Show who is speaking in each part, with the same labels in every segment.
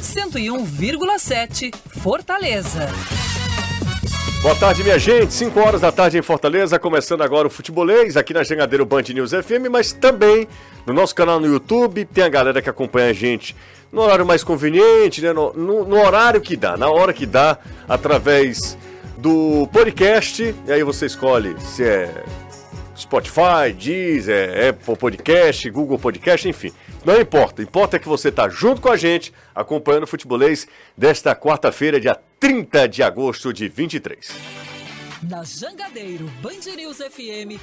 Speaker 1: 101,7 Fortaleza.
Speaker 2: Boa tarde, minha gente. 5 horas da tarde em Fortaleza, começando agora o Futebolês, aqui na Jangadeiro Band News FM, mas também no nosso canal no YouTube. Tem a galera que acompanha a gente no horário mais conveniente, né? no, no, no horário que dá, na hora que dá, através do podcast. E aí você escolhe se é Spotify, Deezer, Apple Podcast, Google Podcast, enfim. Não importa, importa é que você está junto com a gente, acompanhando o futebolês desta quarta-feira, dia 30 de agosto de 23.
Speaker 1: Na Jangadeiro Band News FM,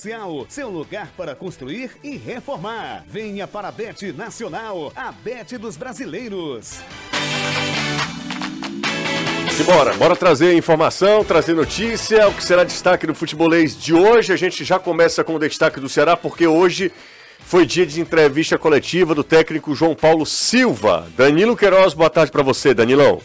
Speaker 3: seu lugar para construir e reformar. Venha para a Bet Nacional, a Bet dos Brasileiros.
Speaker 2: E bora, bora trazer informação, trazer notícia, o que será destaque do futebolês de hoje. A gente já começa com o destaque do Ceará, porque hoje foi dia de entrevista coletiva do técnico João Paulo Silva. Danilo Queiroz, boa tarde para você, Danilão.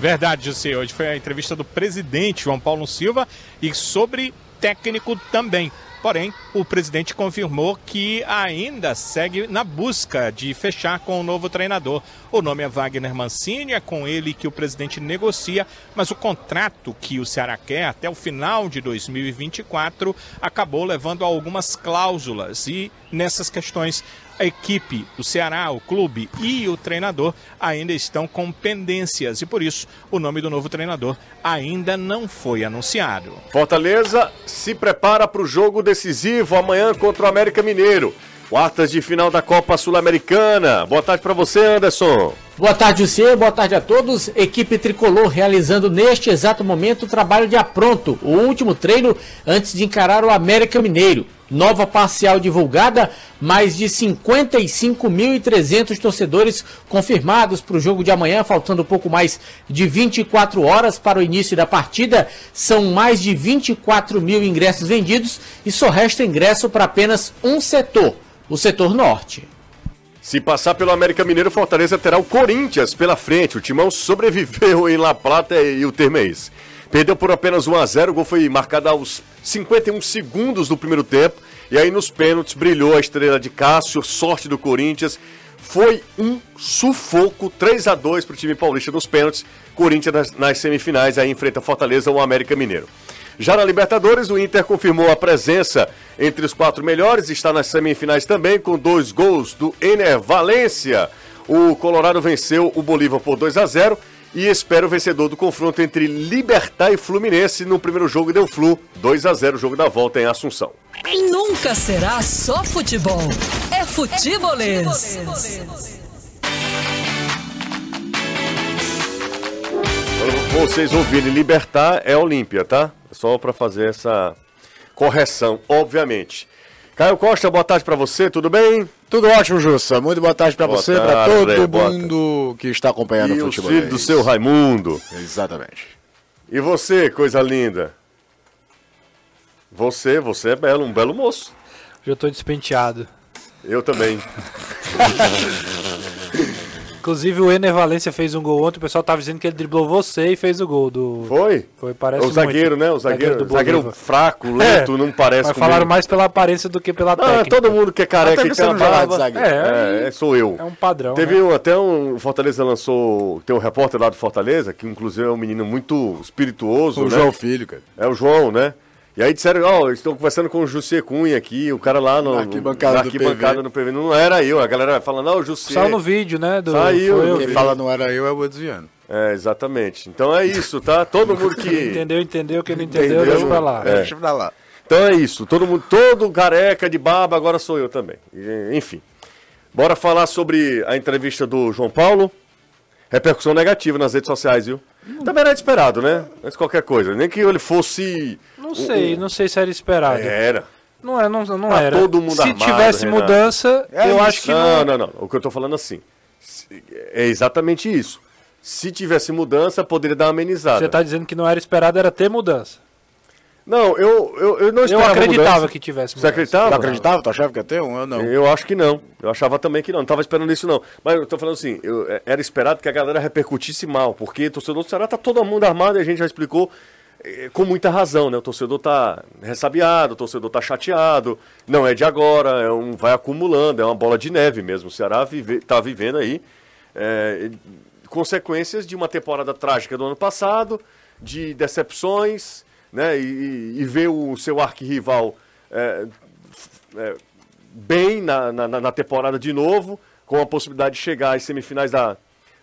Speaker 4: Verdade, José. Hoje foi a entrevista do presidente João Paulo Silva e sobre técnico também. Porém, o presidente confirmou que ainda segue na busca de fechar com o novo treinador. O nome é Wagner Mancini, é com ele que o presidente negocia, mas o contrato que o Ceará quer até o final de 2024 acabou levando a algumas cláusulas e nessas questões a equipe, o Ceará, o clube e o treinador ainda estão com pendências e por isso o nome do novo treinador ainda não foi anunciado.
Speaker 2: Fortaleza se prepara para o jogo decisivo amanhã contra o América Mineiro. Quartas de final da Copa Sul-Americana. Boa tarde para você, Anderson.
Speaker 5: Boa tarde, você. Boa tarde a todos. Equipe tricolor realizando neste exato momento o trabalho de apronto, o último treino antes de encarar o América Mineiro. Nova parcial divulgada, mais de 55.300 torcedores confirmados para o jogo de amanhã, faltando pouco mais de 24 horas para o início da partida. São mais de 24 mil ingressos vendidos e só resta ingresso para apenas um setor, o setor norte.
Speaker 2: Se passar pelo América Mineiro, Fortaleza terá o Corinthians pela frente. O Timão sobreviveu em La Plata e o termo é esse. Perdeu por apenas 1 a 0 o gol foi marcado aos 51 segundos do primeiro tempo. E aí nos pênaltis brilhou a estrela de Cássio, sorte do Corinthians. Foi um sufoco, 3 a 2 para o time paulista nos pênaltis. Corinthians nas, nas semifinais aí enfrenta Fortaleza ou América Mineiro. Já na Libertadores, o Inter confirmou a presença entre os quatro melhores, está nas semifinais também, com dois gols do Ener Valência. O Colorado venceu o Bolívar por 2 a 0 e espera o vencedor do confronto entre Libertar e Fluminense no primeiro jogo deu Flu, 2 a 0 o jogo da volta em Assunção.
Speaker 1: Nunca será só futebol, é futebolês.
Speaker 2: Vocês ouvirem Libertar é Olímpia, tá? Só para fazer essa correção, obviamente. Caio Costa, boa tarde para você, tudo bem?
Speaker 6: Tudo ótimo, Jussa. Muito boa tarde para você, para todo mundo que está acompanhando
Speaker 2: e
Speaker 6: o futebol.
Speaker 2: filho do seu Raimundo.
Speaker 6: Exatamente.
Speaker 2: E você, coisa linda? Você, você é belo, um belo moço.
Speaker 7: Já tô despenteado.
Speaker 2: Eu também.
Speaker 7: Inclusive o Ener Valência fez um gol ontem, o pessoal tava dizendo que ele driblou você e fez o gol do.
Speaker 2: Foi?
Speaker 7: Foi, parece
Speaker 2: O zagueiro,
Speaker 7: muito.
Speaker 2: né? O zagueiro,
Speaker 7: do
Speaker 2: zagueiro
Speaker 7: Bolívar.
Speaker 2: fraco, lento,
Speaker 7: É,
Speaker 2: não parece
Speaker 7: Mas
Speaker 2: comigo.
Speaker 7: falaram mais pela aparência do que pela
Speaker 2: Ah,
Speaker 7: técnica.
Speaker 2: todo mundo que é careca e
Speaker 6: você
Speaker 2: tem uma
Speaker 6: não joga de zagueiro.
Speaker 7: É,
Speaker 2: É, sou eu.
Speaker 7: é um padrão.
Speaker 2: Teve
Speaker 7: né?
Speaker 2: um, até um. Fortaleza lançou. Tem um repórter lá do Fortaleza, que inclusive é um menino muito espirituoso.
Speaker 6: O
Speaker 2: né?
Speaker 6: João Filho, cara.
Speaker 2: É o João, né? E aí disseram, ó, eles estão conversando com o Jussê Cunha aqui, o cara lá no,
Speaker 6: Na arquibancada
Speaker 2: na
Speaker 6: do
Speaker 2: arquibancada
Speaker 6: PV.
Speaker 2: no PV. Não era eu, a galera vai falando, não, o Jussê.
Speaker 7: Saiu no vídeo, né? Do,
Speaker 2: Saiu,
Speaker 7: foi eu
Speaker 6: Quem fala não era eu é o desviando.
Speaker 2: É, exatamente. Então é isso, tá? Todo mundo que.
Speaker 7: Entendeu, entendeu. Quem não entendeu,
Speaker 2: Entendeu?
Speaker 7: deixa pra lá.
Speaker 2: É.
Speaker 6: Deixa pra lá.
Speaker 2: Então é isso, todo mundo, todo careca de barba, agora sou eu também. E, Enfim. Bora falar sobre a entrevista do João Paulo. Repercussão negativa nas redes sociais, viu? Também era esperado, né? Mas qualquer coisa. Nem que ele fosse.
Speaker 7: Não sei, não sei se era esperado.
Speaker 2: Era.
Speaker 7: Não é, não, não
Speaker 2: Tá
Speaker 7: era.
Speaker 2: todo mundo
Speaker 7: se
Speaker 2: armado,
Speaker 7: tivesse
Speaker 2: Renato.
Speaker 7: mudança,
Speaker 6: É
Speaker 7: eu
Speaker 6: isso.
Speaker 7: acho que
Speaker 2: não,
Speaker 7: não.
Speaker 2: não, não. O que eu tô falando assim. É exatamente isso. Se tivesse mudança, poderia dar uma amenizada.
Speaker 7: Você está dizendo que não era esperado, era ter mudança.
Speaker 2: Não, eu, eu, eu não
Speaker 7: Eu
Speaker 2: esperava
Speaker 7: acreditava
Speaker 2: mudança.
Speaker 7: que tivesse
Speaker 2: Você
Speaker 7: mudança.
Speaker 2: acreditava?
Speaker 6: Tu acreditava? Tu achava que ia ter um? Eu não.
Speaker 2: Eu acho que não. Eu achava também que não. Não tava esperando isso, não. Mas eu tô falando assim, eu- é- era esperado que a galera repercutisse mal, porque o torcedor do Ceará tá todo mundo armado e a gente já explicou eh, com muita razão, né? O torcedor tá ressabiado, o torcedor tá chateado. Não é de agora, é um, vai acumulando, é uma bola de neve mesmo. O Ceará vive, tá vivendo aí eh, consequências de uma temporada trágica do ano passado, de decepções, né? E, e- ver o seu arquirrival eh, é, bem na, na, na temporada de novo, com a possibilidade de chegar às semifinais da,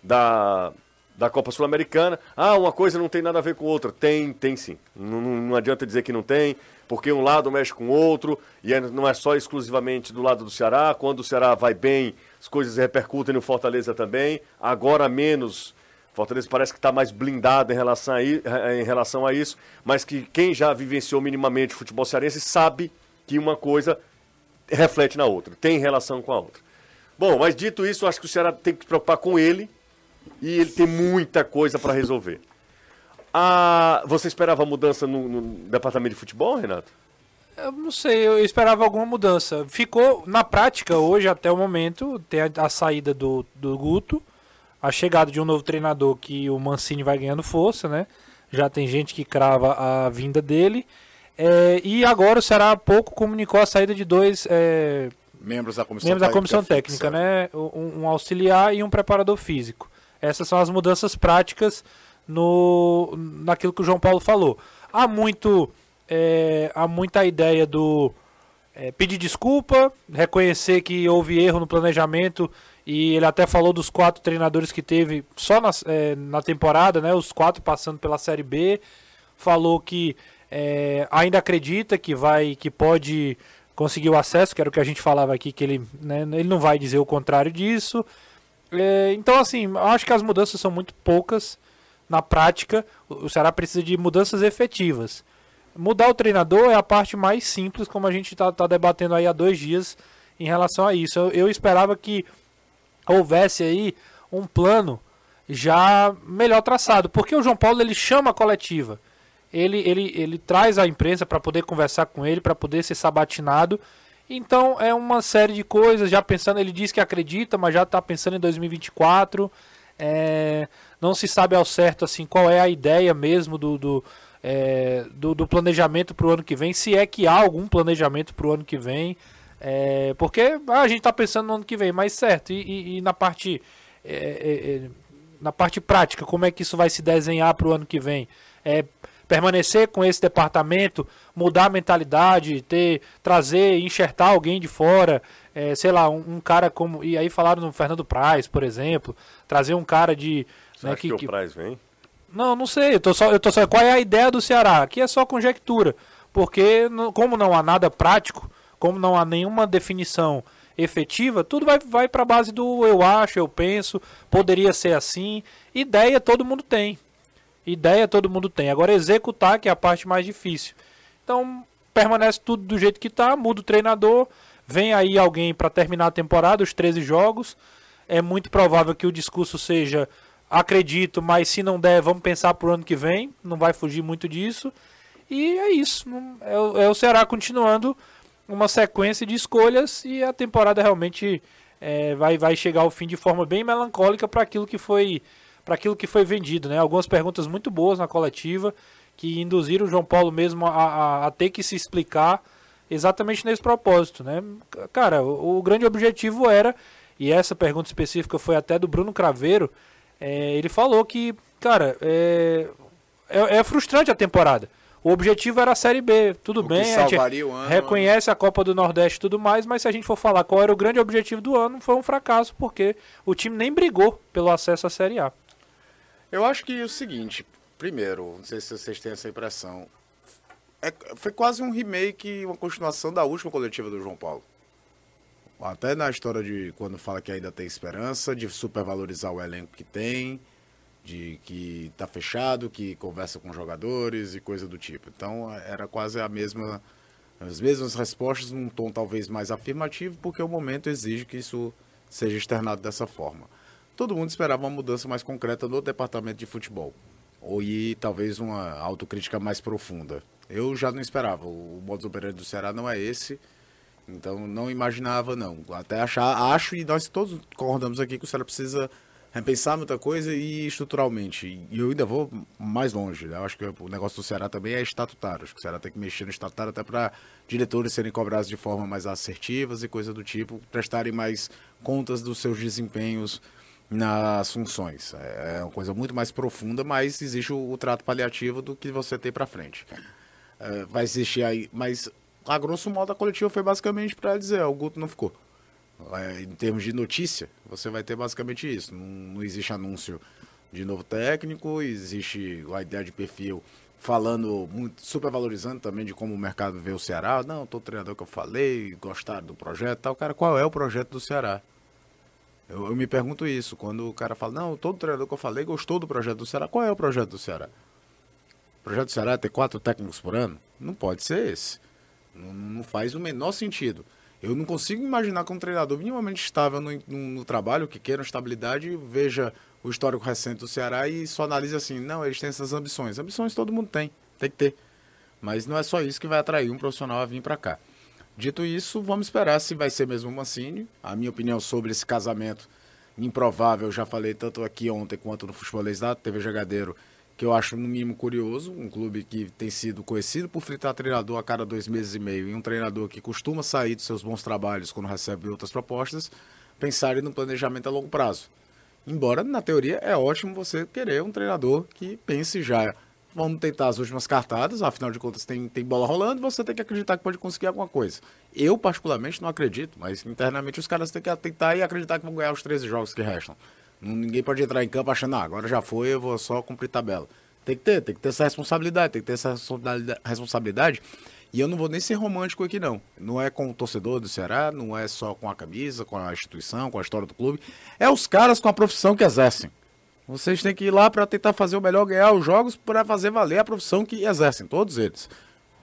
Speaker 2: da, da Copa Sul-Americana. Ah, uma coisa não tem nada a ver com outra. Tem, tem sim. Não, não, não adianta dizer que não tem, porque um lado mexe com o outro, e é- não é só exclusivamente do lado do Ceará. Quando o Ceará vai bem, as coisas repercutem no Fortaleza também. Agora menos. Fortaleza parece que está mais blindado em relação, a, i- em relação a isso, mas que quem já vivenciou minimamente o futebol cearense sabe que uma coisa reflete na outra, tem relação com a outra. Bom, mas dito isso, acho que o Ceará tem que se preocupar com ele e ele tem muita coisa para resolver. Ah, você esperava mudança no, no departamento de futebol, Renato?
Speaker 7: Eu não sei, eu esperava alguma mudança. Ficou, na prática, hoje, até o momento, tem a, a saída do, do Guto, a chegada de um novo treinador que o Mancini vai ganhando força, né? Já tem gente que crava a vinda dele. É, e agora o Ceará há pouco comunicou a saída de dois é,
Speaker 6: Membros da comissão
Speaker 7: membros da comissão
Speaker 6: técnica
Speaker 7: né? Um, um auxiliar e um preparador físico. Essas são as mudanças práticas no naquilo que o João Paulo falou. Há muito é, há muita ideia do é, pedir desculpa, reconhecer que houve erro no planejamento e ele até falou dos quatro treinadores que teve só na, é, na temporada, né? Os quatro passando pela Série B. Falou que é, ainda acredita que vai, que pode conseguir o acesso, que era o que a gente falava aqui, que ele, né, ele não vai dizer o contrário disso. É, então, assim, eu acho que as mudanças são muito poucas na prática. O Ceará precisa de mudanças efetivas. Mudar o treinador é a parte mais simples, como a gente está debatendo aí há dois dias em relação a isso. Eu, eu esperava que houvesse aí um plano já melhor traçado, porque o João Paulo ele chama a coletiva, ele, ele, ele traz a imprensa para poder conversar com ele, para poder ser sabatinado. Então é uma série de coisas, já pensando, ele diz que acredita, mas já está pensando em 2024. É, não se sabe ao certo assim qual é a ideia mesmo do, do, é, do, do planejamento para o ano que vem, se é que há algum planejamento para o ano que vem. É, porque ah, a gente está pensando no ano que vem, mas certo, e, e- e na parte é, é, é, na parte prática, como é que isso vai se desenhar para o ano que vem? É, permanecer com esse departamento, mudar a mentalidade, ter, trazer, enxertar alguém de fora, é, sei lá, um, um cara como. E aí falaram no Fernando Praz, por exemplo, trazer um cara de.
Speaker 2: Você
Speaker 7: né,
Speaker 2: acha que, o Praz vem?
Speaker 7: não, não sei. Eu tô só, eu tô só. Qual é a ideia do Ceará? Aqui é só conjectura. Porque, como não há nada prático, como não há nenhuma definição efetiva, tudo vai, vai para a base do eu acho, eu penso, poderia ser assim. Ideia todo mundo tem. Ideia todo mundo tem. Agora, executar que é a parte mais difícil. Então, permanece tudo do jeito que está, muda o treinador, vem aí alguém para terminar a temporada, os 13 jogos. É muito provável que o discurso seja acredito, mas se não der, vamos pensar pro ano que vem, não vai fugir muito disso. E é isso. É, é o Ceará continuando uma sequência de escolhas e a temporada realmente é, vai, vai chegar ao fim de forma bem melancólica para aquilo que foi para aquilo que foi vendido, né? Algumas perguntas muito boas na coletiva que induziram o João Paulo mesmo a, a- a ter que se explicar exatamente nesse propósito, né? Cara, o, o grande objetivo era e essa pergunta específica foi até do Bruno Craveiro. é, ele falou que, cara, é, é, é frustrante a temporada. O objetivo era a Série B, tudo
Speaker 6: O
Speaker 7: bem, a
Speaker 6: salvaria o ano,
Speaker 7: reconhece a Copa do Nordeste e tudo mais, mas se a gente for falar qual era o grande objetivo do ano, foi um fracasso, porque o time nem brigou pelo acesso à Série A.
Speaker 6: Eu acho que é o seguinte, primeiro, não sei se vocês têm essa impressão, é- foi quase um remake, uma continuação da última coletiva do João Paulo. Até na história de quando fala que ainda tem esperança, de supervalorizar o elenco que tem, de que tá fechado, que conversa com jogadores e coisa do tipo. Então era quase a mesma, as mesmas respostas num tom talvez mais afirmativo, porque o momento exige que isso seja externado dessa forma. todo mundo esperava uma mudança mais concreta no departamento de futebol. Ou e talvez uma autocrítica mais profunda. Eu já não esperava. O modus operandi do Ceará não é esse. Então não imaginava, não. Até achar, acho, e nós todos concordamos aqui que o Ceará precisa repensar muita coisa e estruturalmente. E eu ainda vou mais longe. Eu acho que o negócio do Ceará também é estatutário. Acho que o Ceará tem que mexer no estatutário até para diretores serem cobrados de forma mais assertivas e coisa do tipo, prestarem mais contas dos seus desempenhos nas funções. É uma coisa muito mais profunda, mas existe o, o trato paliativo do que você tem para frente. É, vai existir aí, mas a grosso modo a coletiva foi basicamente para dizer, o Guto não ficou. É, em termos de notícia, você vai ter basicamente isso. Não, não existe anúncio de novo técnico, existe a ideia de perfil falando, muito, super valorizando também de como o mercado vê o Ceará. Não, todo treinador que eu falei, gostaram do projeto tal. Cara, qual é o projeto do Ceará? Eu, eu, me pergunto isso, quando o cara fala, não, todo treinador que eu falei gostou do projeto do Ceará. Qual é o projeto do Ceará? O projeto do Ceará é ter quatro técnicos por ano? Não pode ser esse. Não, não faz o menor sentido. Eu não consigo imaginar que um treinador minimamente estável no, no, no trabalho, que queira estabilidade, veja o histórico recente do Ceará e só analise assim, não, eles têm essas ambições. Ambições todo mundo tem, tem que ter. Mas não é só isso que vai atrair um profissional a vir para cá. Dito isso, vamos esperar se vai ser mesmo o Mancini. A minha opinião sobre esse casamento improvável, já falei tanto aqui ontem quanto no Futebolês da TV Jogadeiro, que eu acho no mínimo curioso, um clube que tem sido conhecido por fritar treinador a cada dois meses e meio, e um treinador que costuma sair dos seus bons trabalhos quando recebe outras propostas, pensarem no planejamento a longo prazo. Embora, na teoria, é ótimo você querer um treinador que pense já. Vamos tentar as últimas cartadas, afinal de contas tem, tem bola rolando, você tem que acreditar que pode conseguir alguma coisa. Eu, particularmente, não acredito, mas internamente os caras têm que tentar e acreditar que vão ganhar os 13 jogos que restam. Ninguém pode entrar em campo achando, ah, agora já foi, eu vou só cumprir tabela. Tem que ter, tem que ter essa responsabilidade, tem que ter essa responsabilidade. E eu não vou nem ser romântico aqui, não. Não é com o torcedor do Ceará, não é só com a camisa, com a instituição, com a história do clube. É os caras com a profissão que exercem. Vocês têm que ir lá para tentar fazer o melhor, ganhar os jogos, para fazer valer a profissão que exercem, todos eles.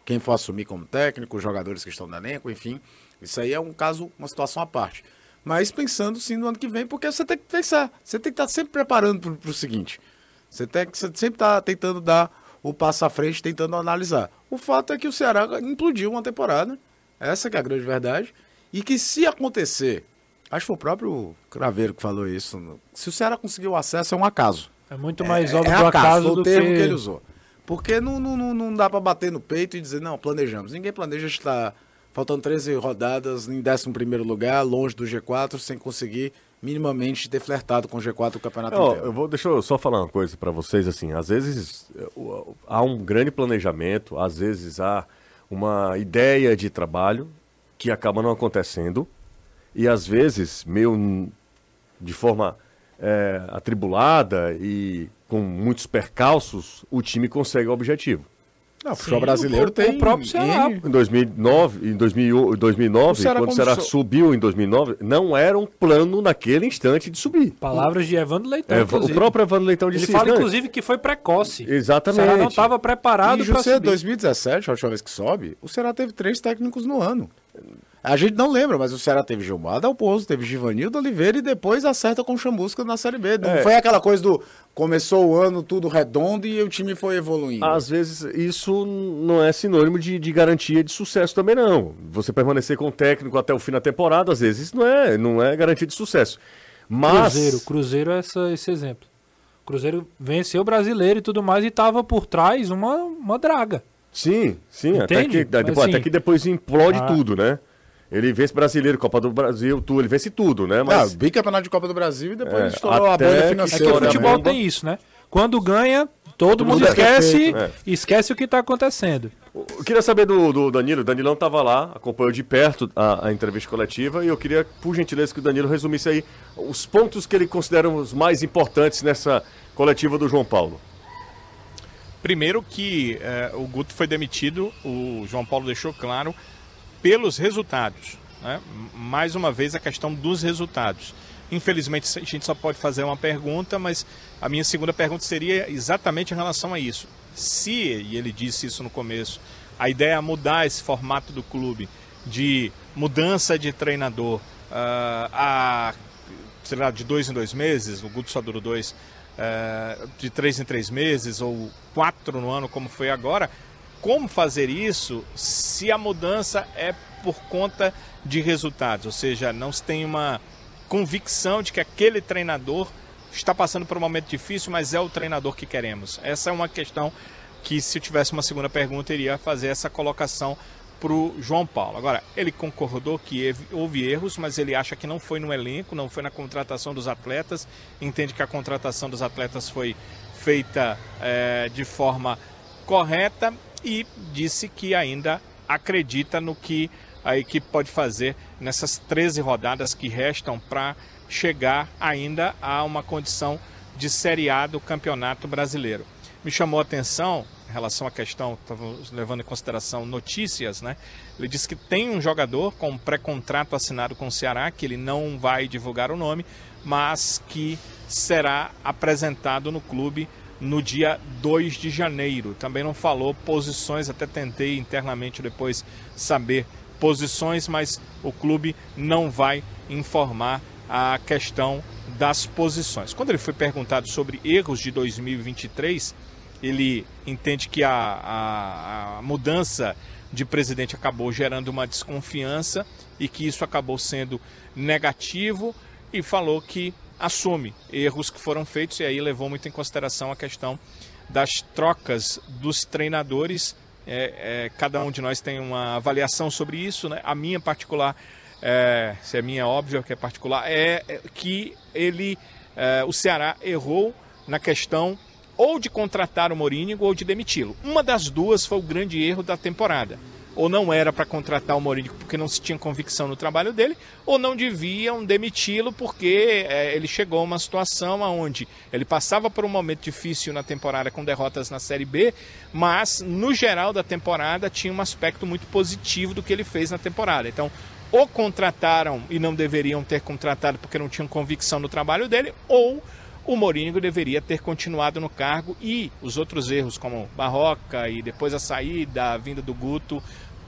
Speaker 6: Quem for assumir como técnico, os jogadores que estão no elenco, enfim. Isso aí é um caso, uma situação à parte mas pensando sim no ano que vem, porque você tem que pensar, você tem que estar sempre preparando para o seguinte. Você tem que você sempre estar tá tentando dar o passo à frente, tentando analisar. O fato é que o Ceará implodiu uma temporada, essa que é a grande verdade, e que se acontecer, acho que foi o próprio Craveiro que falou isso, se o Ceará conseguir o acesso é um acaso.
Speaker 7: É muito mais é, óbvio é acaso, acaso
Speaker 6: do
Speaker 7: o
Speaker 6: termo
Speaker 7: que...
Speaker 6: que ele usou. Porque não, não, não, não dá para bater no peito e dizer, não, planejamos. Ninguém planeja estar faltando 13 rodadas em 11 lugar, longe do G4, sem conseguir minimamente ter flertado com o G4 do campeonato
Speaker 2: eu,
Speaker 6: inteiro.
Speaker 2: Eu vou, deixa eu só falar uma coisa para vocês, assim, às vezes há um grande planejamento, às vezes há uma ideia de trabalho que acaba não acontecendo, e às vezes, meio de forma é, atribulada e com muitos percalços, o time consegue o objetivo.
Speaker 6: Não, o futebol brasileiro o, tem.
Speaker 7: O próprio Ceará.
Speaker 2: Em 2009, em 2000, 2009 o quando o Ceará subiu em 2009, não era um plano naquele instante de subir.
Speaker 7: Palavras de Evandro Leitão.
Speaker 2: É, o próprio Evandro Leitão disse
Speaker 7: Ele fala, isso, inclusive, que foi precoce.
Speaker 2: Exatamente. O
Speaker 7: Ceará não estava preparado para subir.
Speaker 6: 2017, a última vez que sobe, o Ceará teve três técnicos no ano. A gente não lembra, mas o Ceará teve Gilmar Dalpozo, teve Givanildo Oliveira e depois acerta com o Chamusca na Série B. Não é. foi aquela coisa do começou o ano tudo redondo e o time foi evoluindo.
Speaker 2: Às vezes isso não é sinônimo de, de garantia de sucesso também não. Você permanecer com o técnico até o fim da temporada, às vezes não é, não é garantia de sucesso. Mas...
Speaker 7: Cruzeiro, Cruzeiro é essa, esse exemplo. Cruzeiro venceu o brasileiro e tudo mais e estava por trás uma, uma draga.
Speaker 2: Sim, sim, até que, depois, assim, até que depois implode ah, tudo, né? Ele vence brasileiro, Copa do Brasil, tudo, ele vence tudo, né?
Speaker 6: Mas... Ah, bicampeonato de Copa do Brasil e depois é, estourou a bolha financeira.
Speaker 7: É que o futebol tem isso, né? Quando ganha, todo, todo mundo, mundo é esquece, é esquece o que está acontecendo.
Speaker 2: Eu queria saber do, do Danilo. O Danilão estava lá, acompanhou de perto a, a, entrevista coletiva e eu queria, por gentileza, que o Danilo resumisse aí os pontos que ele considera os mais importantes nessa coletiva do João Paulo.
Speaker 4: Primeiro que eh, o Guto foi demitido, o João Paulo deixou claro pelos resultados. Né? Mais uma vez, a questão dos resultados. Infelizmente, a gente só pode fazer uma pergunta, mas a minha segunda pergunta seria exatamente em relação a isso. Se, e ele disse isso no começo, a ideia é mudar esse formato do clube de mudança de treinador, uh, a sei lá, de dois em dois meses, o Guto só durou dois, é, de três em três meses, ou quatro no ano, como foi agora. Como fazer isso se a mudança é por conta de resultados? Ou seja, não se tem uma convicção de que aquele treinador está passando por um momento difícil, mas é o treinador que queremos. Essa é uma questão que, se eu tivesse uma segunda pergunta, iria fazer essa colocação para o João Paulo. Agora, ele concordou que houve erros, mas ele acha que não foi no elenco, não foi na contratação dos atletas, entende que a contratação dos atletas foi feita é, de forma correta e disse que ainda acredita no que a equipe pode fazer nessas 13 rodadas que restam para chegar ainda a uma condição de Série A do Campeonato Brasileiro. Me chamou a atenção em relação à questão, estamos levando em consideração notícias, né? Ele disse que tem um jogador com um pré-contrato assinado com o Ceará, que ele não vai divulgar o nome, mas que será apresentado no clube no dia 2 de janeiro. Também não falou posições, até tentei internamente depois saber posições, mas o clube não vai informar a questão das posições. Quando ele foi perguntado sobre erros de 2023, ele entende que a, a, a mudança de presidente acabou gerando uma desconfiança e que isso acabou sendo negativo e falou que assume erros que foram feitos e aí levou muito em consideração a questão das trocas dos treinadores. É, é, cada um de nós tem uma avaliação sobre isso, né? A minha particular, é, se é minha óbvio que é particular, é, é que ele, é, o Ceará errou na questão ou de contratar o Mourinho ou de demiti-lo. Uma das duas foi o grande erro da temporada. Ou não era para contratar o Mourinho porque não se tinha convicção no trabalho dele, ou não deviam demiti-lo porque é, ele chegou a uma situação onde ele passava por um momento difícil na temporada com derrotas na Série B, mas no geral da temporada tinha um aspecto muito positivo do que ele fez na temporada. Então, ou contrataram e não deveriam ter contratado porque não tinham convicção no trabalho dele, ou o Mourinho deveria ter continuado no cargo e os outros erros, como Barroca e depois a saída, a vinda do Guto,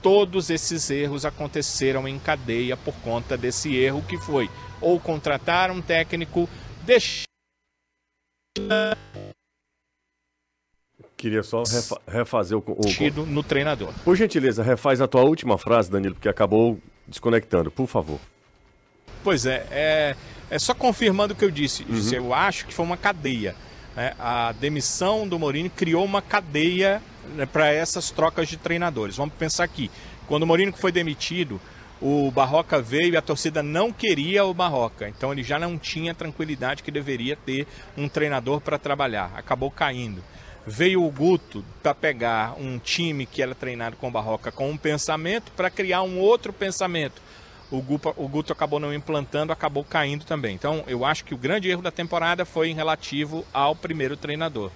Speaker 4: todos esses erros aconteceram em cadeia por conta desse erro que foi ou contratar um técnico, deixar.
Speaker 2: Queria só refa refazer o, o.
Speaker 4: no treinador.
Speaker 2: Por gentileza, refaz a tua última frase, Danilo, porque acabou desconectando, por favor.
Speaker 4: Pois é, é é só confirmando o que eu disse. Uhum. Eu acho que foi uma cadeia. Né? A demissão do Mourinho criou uma cadeia para essas trocas de treinadores. Vamos pensar aqui. Quando o Mourinho foi demitido, o Barroca veio e a torcida não queria o Barroca. Então ele já não tinha a tranquilidade que deveria ter um treinador para trabalhar. Acabou caindo. Veio o Guto para pegar um time que era treinado com o Barroca com um pensamento para criar um outro pensamento o Guto, o Guto acabou não implantando, acabou caindo também. Então, eu acho que o grande erro da temporada foi em relativo ao primeiro treinador.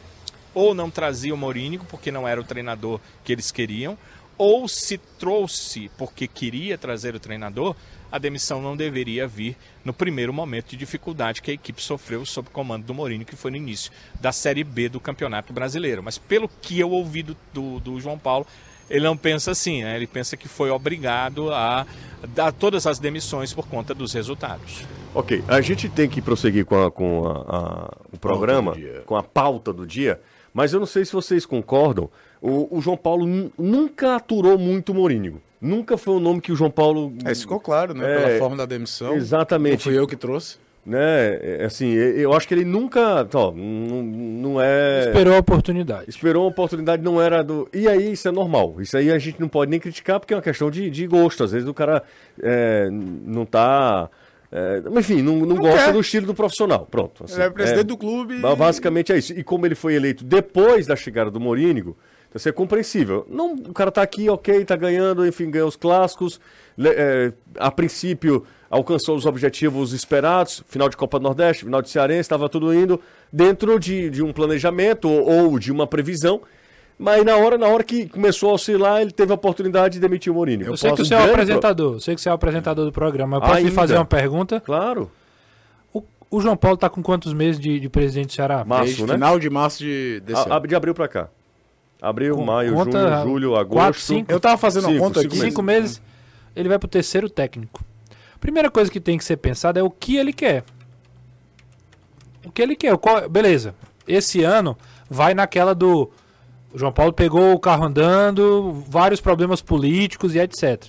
Speaker 4: Ou não trazia o Mourinho, porque não era o treinador que eles queriam, ou se trouxe porque queria trazer o treinador, a demissão não deveria vir no primeiro momento de dificuldade que a equipe sofreu sob o comando do Mourinho, que foi no início da Série B do Campeonato Brasileiro. Mas pelo que eu ouvi do, do, do João Paulo, ele não pensa assim, né? ele pensa que foi obrigado a dar todas as demissões por conta dos resultados.
Speaker 2: Ok, a gente tem que prosseguir com, a, com a, a, o programa, com a pauta do dia, mas eu não sei se vocês concordam, o, o João Paulo nunca aturou muito o Mourinho. Nunca foi um nome que o João Paulo.
Speaker 6: É, isso ficou claro, né? É, Pela forma da demissão.
Speaker 2: Exatamente. Não
Speaker 6: fui eu que trouxe
Speaker 2: né? É, assim, eu acho que ele nunca, ó, não, não é.
Speaker 7: Esperou a oportunidade.
Speaker 2: Esperou a oportunidade, não era do. E aí isso é normal. Isso aí a gente não pode nem criticar porque é uma questão de, de gosto. Às vezes o cara é, não tá. É, enfim, não, não, não gosta quer. do estilo do profissional. Pronto.
Speaker 6: Assim, ele é presidente é, do clube.
Speaker 2: Basicamente é isso. E como ele foi eleito depois da chegada do Morínigo, então, isso é compreensível. Não, o cara tá aqui, ok, tá ganhando, enfim, ganhou os clássicos. É, a princípio alcançou os objetivos esperados, final de Copa do Nordeste, final de Cearense, estava tudo indo dentro de, de um planejamento ou, ou de uma previsão. Mas na hora, na hora que começou a oscilar, ele teve a oportunidade de demitir o Mourinho.
Speaker 7: Eu, eu sei que você é o apresentador, pro... sei que você é o apresentador do programa. Eu posso Ainda? lhe fazer uma pergunta?
Speaker 2: Claro.
Speaker 7: O, o João Paulo está com quantos meses de, de presidente do Ceará?
Speaker 6: Março, né? Final de março de
Speaker 2: desse a, De abril para cá. Abril, com, maio, conta, junho, julho, agosto. Quatro,
Speaker 7: cinco, eu tava fazendo cinco, uma conta aqui. Cinco meses, ele vai pro terceiro técnico. Primeira coisa que tem que ser pensada é o que ele quer. o que ele quer. Qual- beleza. Esse ano vai naquela do. O João Paulo pegou o carro andando, vários problemas políticos e etc.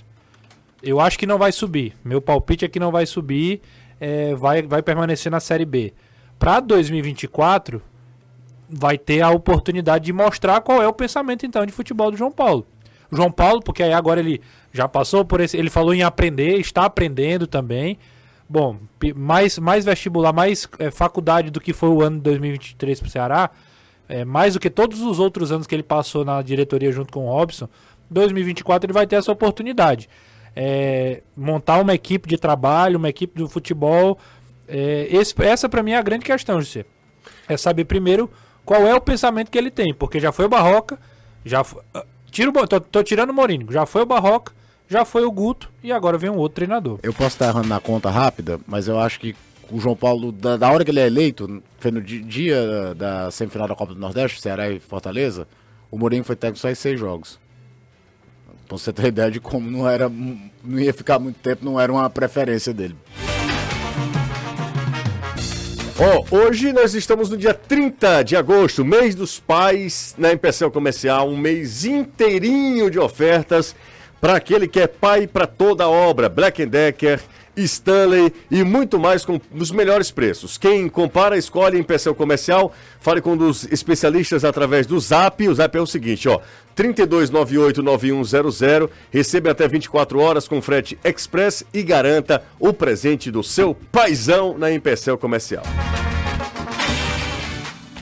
Speaker 7: Eu acho que não vai subir. Meu palpite é que não vai subir, é, vai, vai permanecer na Série B. Para 2024, vai ter a oportunidade de mostrar qual é o pensamento então de futebol do João Paulo. O João Paulo, porque aí agora ele já passou por esse, ele falou em aprender, está aprendendo também. Bom, mais, mais vestibular, mais eh, faculdade do que foi o ano de 2023 para o Ceará, é, mais do que todos os outros anos que ele passou na diretoria junto com o Robson, 2024 ele vai ter essa oportunidade. É, montar uma equipe de trabalho, uma equipe do futebol. É, esse- essa para mim é a grande questão, José. É saber primeiro qual é o pensamento que ele tem, porque já foi o Barroca, já foi, ah, tira o, Bo- tô, tô tirando o Mourinho, já foi o Barroca, já foi o Guto e agora vem um outro treinador.
Speaker 6: Eu posso estar errando na conta rápida, mas eu acho que o João Paulo, da, da hora que ele é eleito, foi no di- dia da semifinal da Copa do Nordeste, Ceará e Fortaleza, o Mourinho foi técnico só em seis jogos. Pra você ter ideia de como não era. Não ia ficar muito tempo, não era uma preferência dele.
Speaker 2: Ó, hoje nós estamos no dia 30 de agosto, mês dos pais, na Empecel Comercial, um mês inteirinho de ofertas para aquele que é pai para toda a obra, Black Decker, Stanley e muito mais com os melhores preços. Quem compara, escolhe em Empecel Comercial, fale com um dos especialistas através do Zap, o Zap é o seguinte, ó, 32989100, receba até 24 horas com frete express e garanta o presente do seu paizão na Empecel Comercial.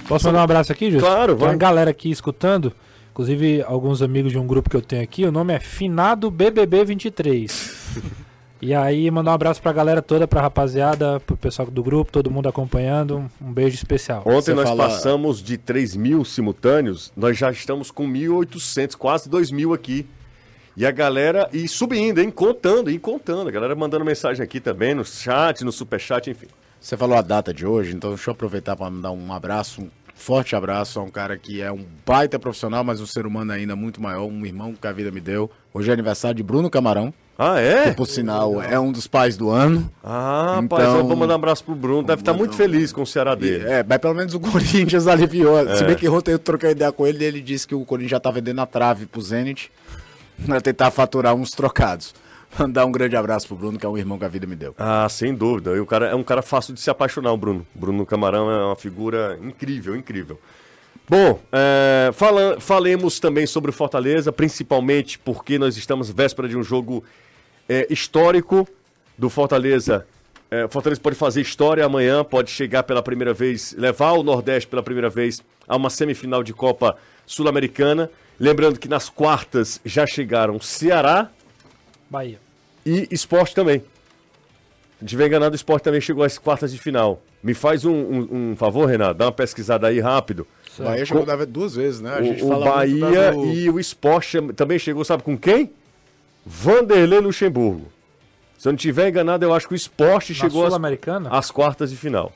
Speaker 7: Posso mandar um abraço aqui, Júlio?
Speaker 2: Claro,
Speaker 7: Tem
Speaker 2: vai.
Speaker 7: uma galera aqui escutando, inclusive alguns amigos de um grupo que eu tenho aqui, o nome é Finado BBB23. e aí, mandar um abraço pra galera toda, pra rapaziada, pro pessoal do grupo, todo mundo acompanhando, um, beijo especial.
Speaker 2: Ontem
Speaker 6: Você
Speaker 2: nós
Speaker 6: fala-
Speaker 2: passamos de 3 mil simultâneos, nós já estamos com 1.800, quase 2 mil aqui. E a galera, e subindo, hein, contando, e contando. A galera mandando mensagem aqui também, no chat, no superchat, enfim.
Speaker 6: Você falou a data de hoje, então deixa eu aproveitar para mandar um abraço, um forte abraço a um cara que é um baita profissional, mas um ser humano ainda muito maior, um irmão que a vida me deu. Hoje é aniversário de Bruno Camarão,
Speaker 2: Ah,
Speaker 6: que
Speaker 2: é?
Speaker 6: por sinal é um dos pais do ano.
Speaker 2: Ah,
Speaker 6: Então-
Speaker 2: eu vou mandar um abraço pro Bruno, deve estar muito feliz com o Ceará
Speaker 6: E,
Speaker 2: dele.
Speaker 6: é, mas pelo menos o Corinthians aliviou. Se bem que ontem eu troquei ideia com ele e ele disse que o Corinthians já tá vendendo a trave pro Zenit para tentar faturar uns trocados. Mandar um grande abraço pro Bruno, que é um irmão que a vida me deu.
Speaker 2: Ah, sem dúvida. E o cara é um cara fácil de se apaixonar, o Bruno. Bruno Camarão é uma figura incrível, incrível. Bom, é, fala- falemos também sobre o Fortaleza, principalmente porque nós estamos véspera de um jogo é, histórico do Fortaleza. É, Fortaleza pode fazer história amanhã, pode chegar pela primeira vez, levar o Nordeste pela primeira vez a uma semifinal de Copa Sul-Americana. Lembrando que nas quartas já chegaram Ceará,
Speaker 7: Bahia.
Speaker 2: e esporte também. Se tiver enganado, o esporte também chegou às quartas de final. Me faz um, um- um favor, Renato, dá uma pesquisada aí rápido.
Speaker 6: O Bahia chegou duas vezes, né? A gente
Speaker 2: O, o
Speaker 6: fala muito
Speaker 2: Bahia
Speaker 6: do-
Speaker 2: e o esporte também chegou, sabe com quem? Vanderlei Luxemburgo. Se eu não tiver enganado, eu acho que o esporte chegou às,
Speaker 7: Sul-Americana?
Speaker 2: às quartas de final.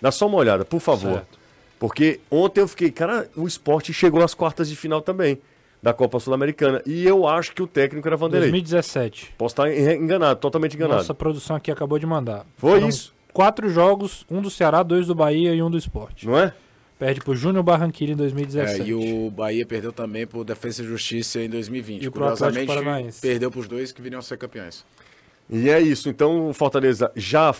Speaker 2: Dá só uma olhada, por favor.
Speaker 7: Certo.
Speaker 2: Porque ontem eu fiquei, cara, o esporte chegou às quartas de final também da Copa Sul-Americana. E eu acho que o técnico era Vanderlei.
Speaker 7: 2017.
Speaker 2: Posso estar enganado, totalmente enganado.
Speaker 7: Nossa produção aqui acabou de mandar.
Speaker 2: Foi
Speaker 7: Foram
Speaker 2: isso.
Speaker 7: Quatro jogos, um do Ceará, dois do Bahia e um do Esporte.
Speaker 2: Não é?
Speaker 7: Perde pro Júnior Barranquilla em
Speaker 6: É,
Speaker 7: 2017.
Speaker 6: e o Bahia perdeu também por Defesa e Justiça em 2020.
Speaker 7: E pro
Speaker 6: Curiosamente, perdeu pros dois que viriam ser campeões.
Speaker 2: E é isso. Então o Fortaleza já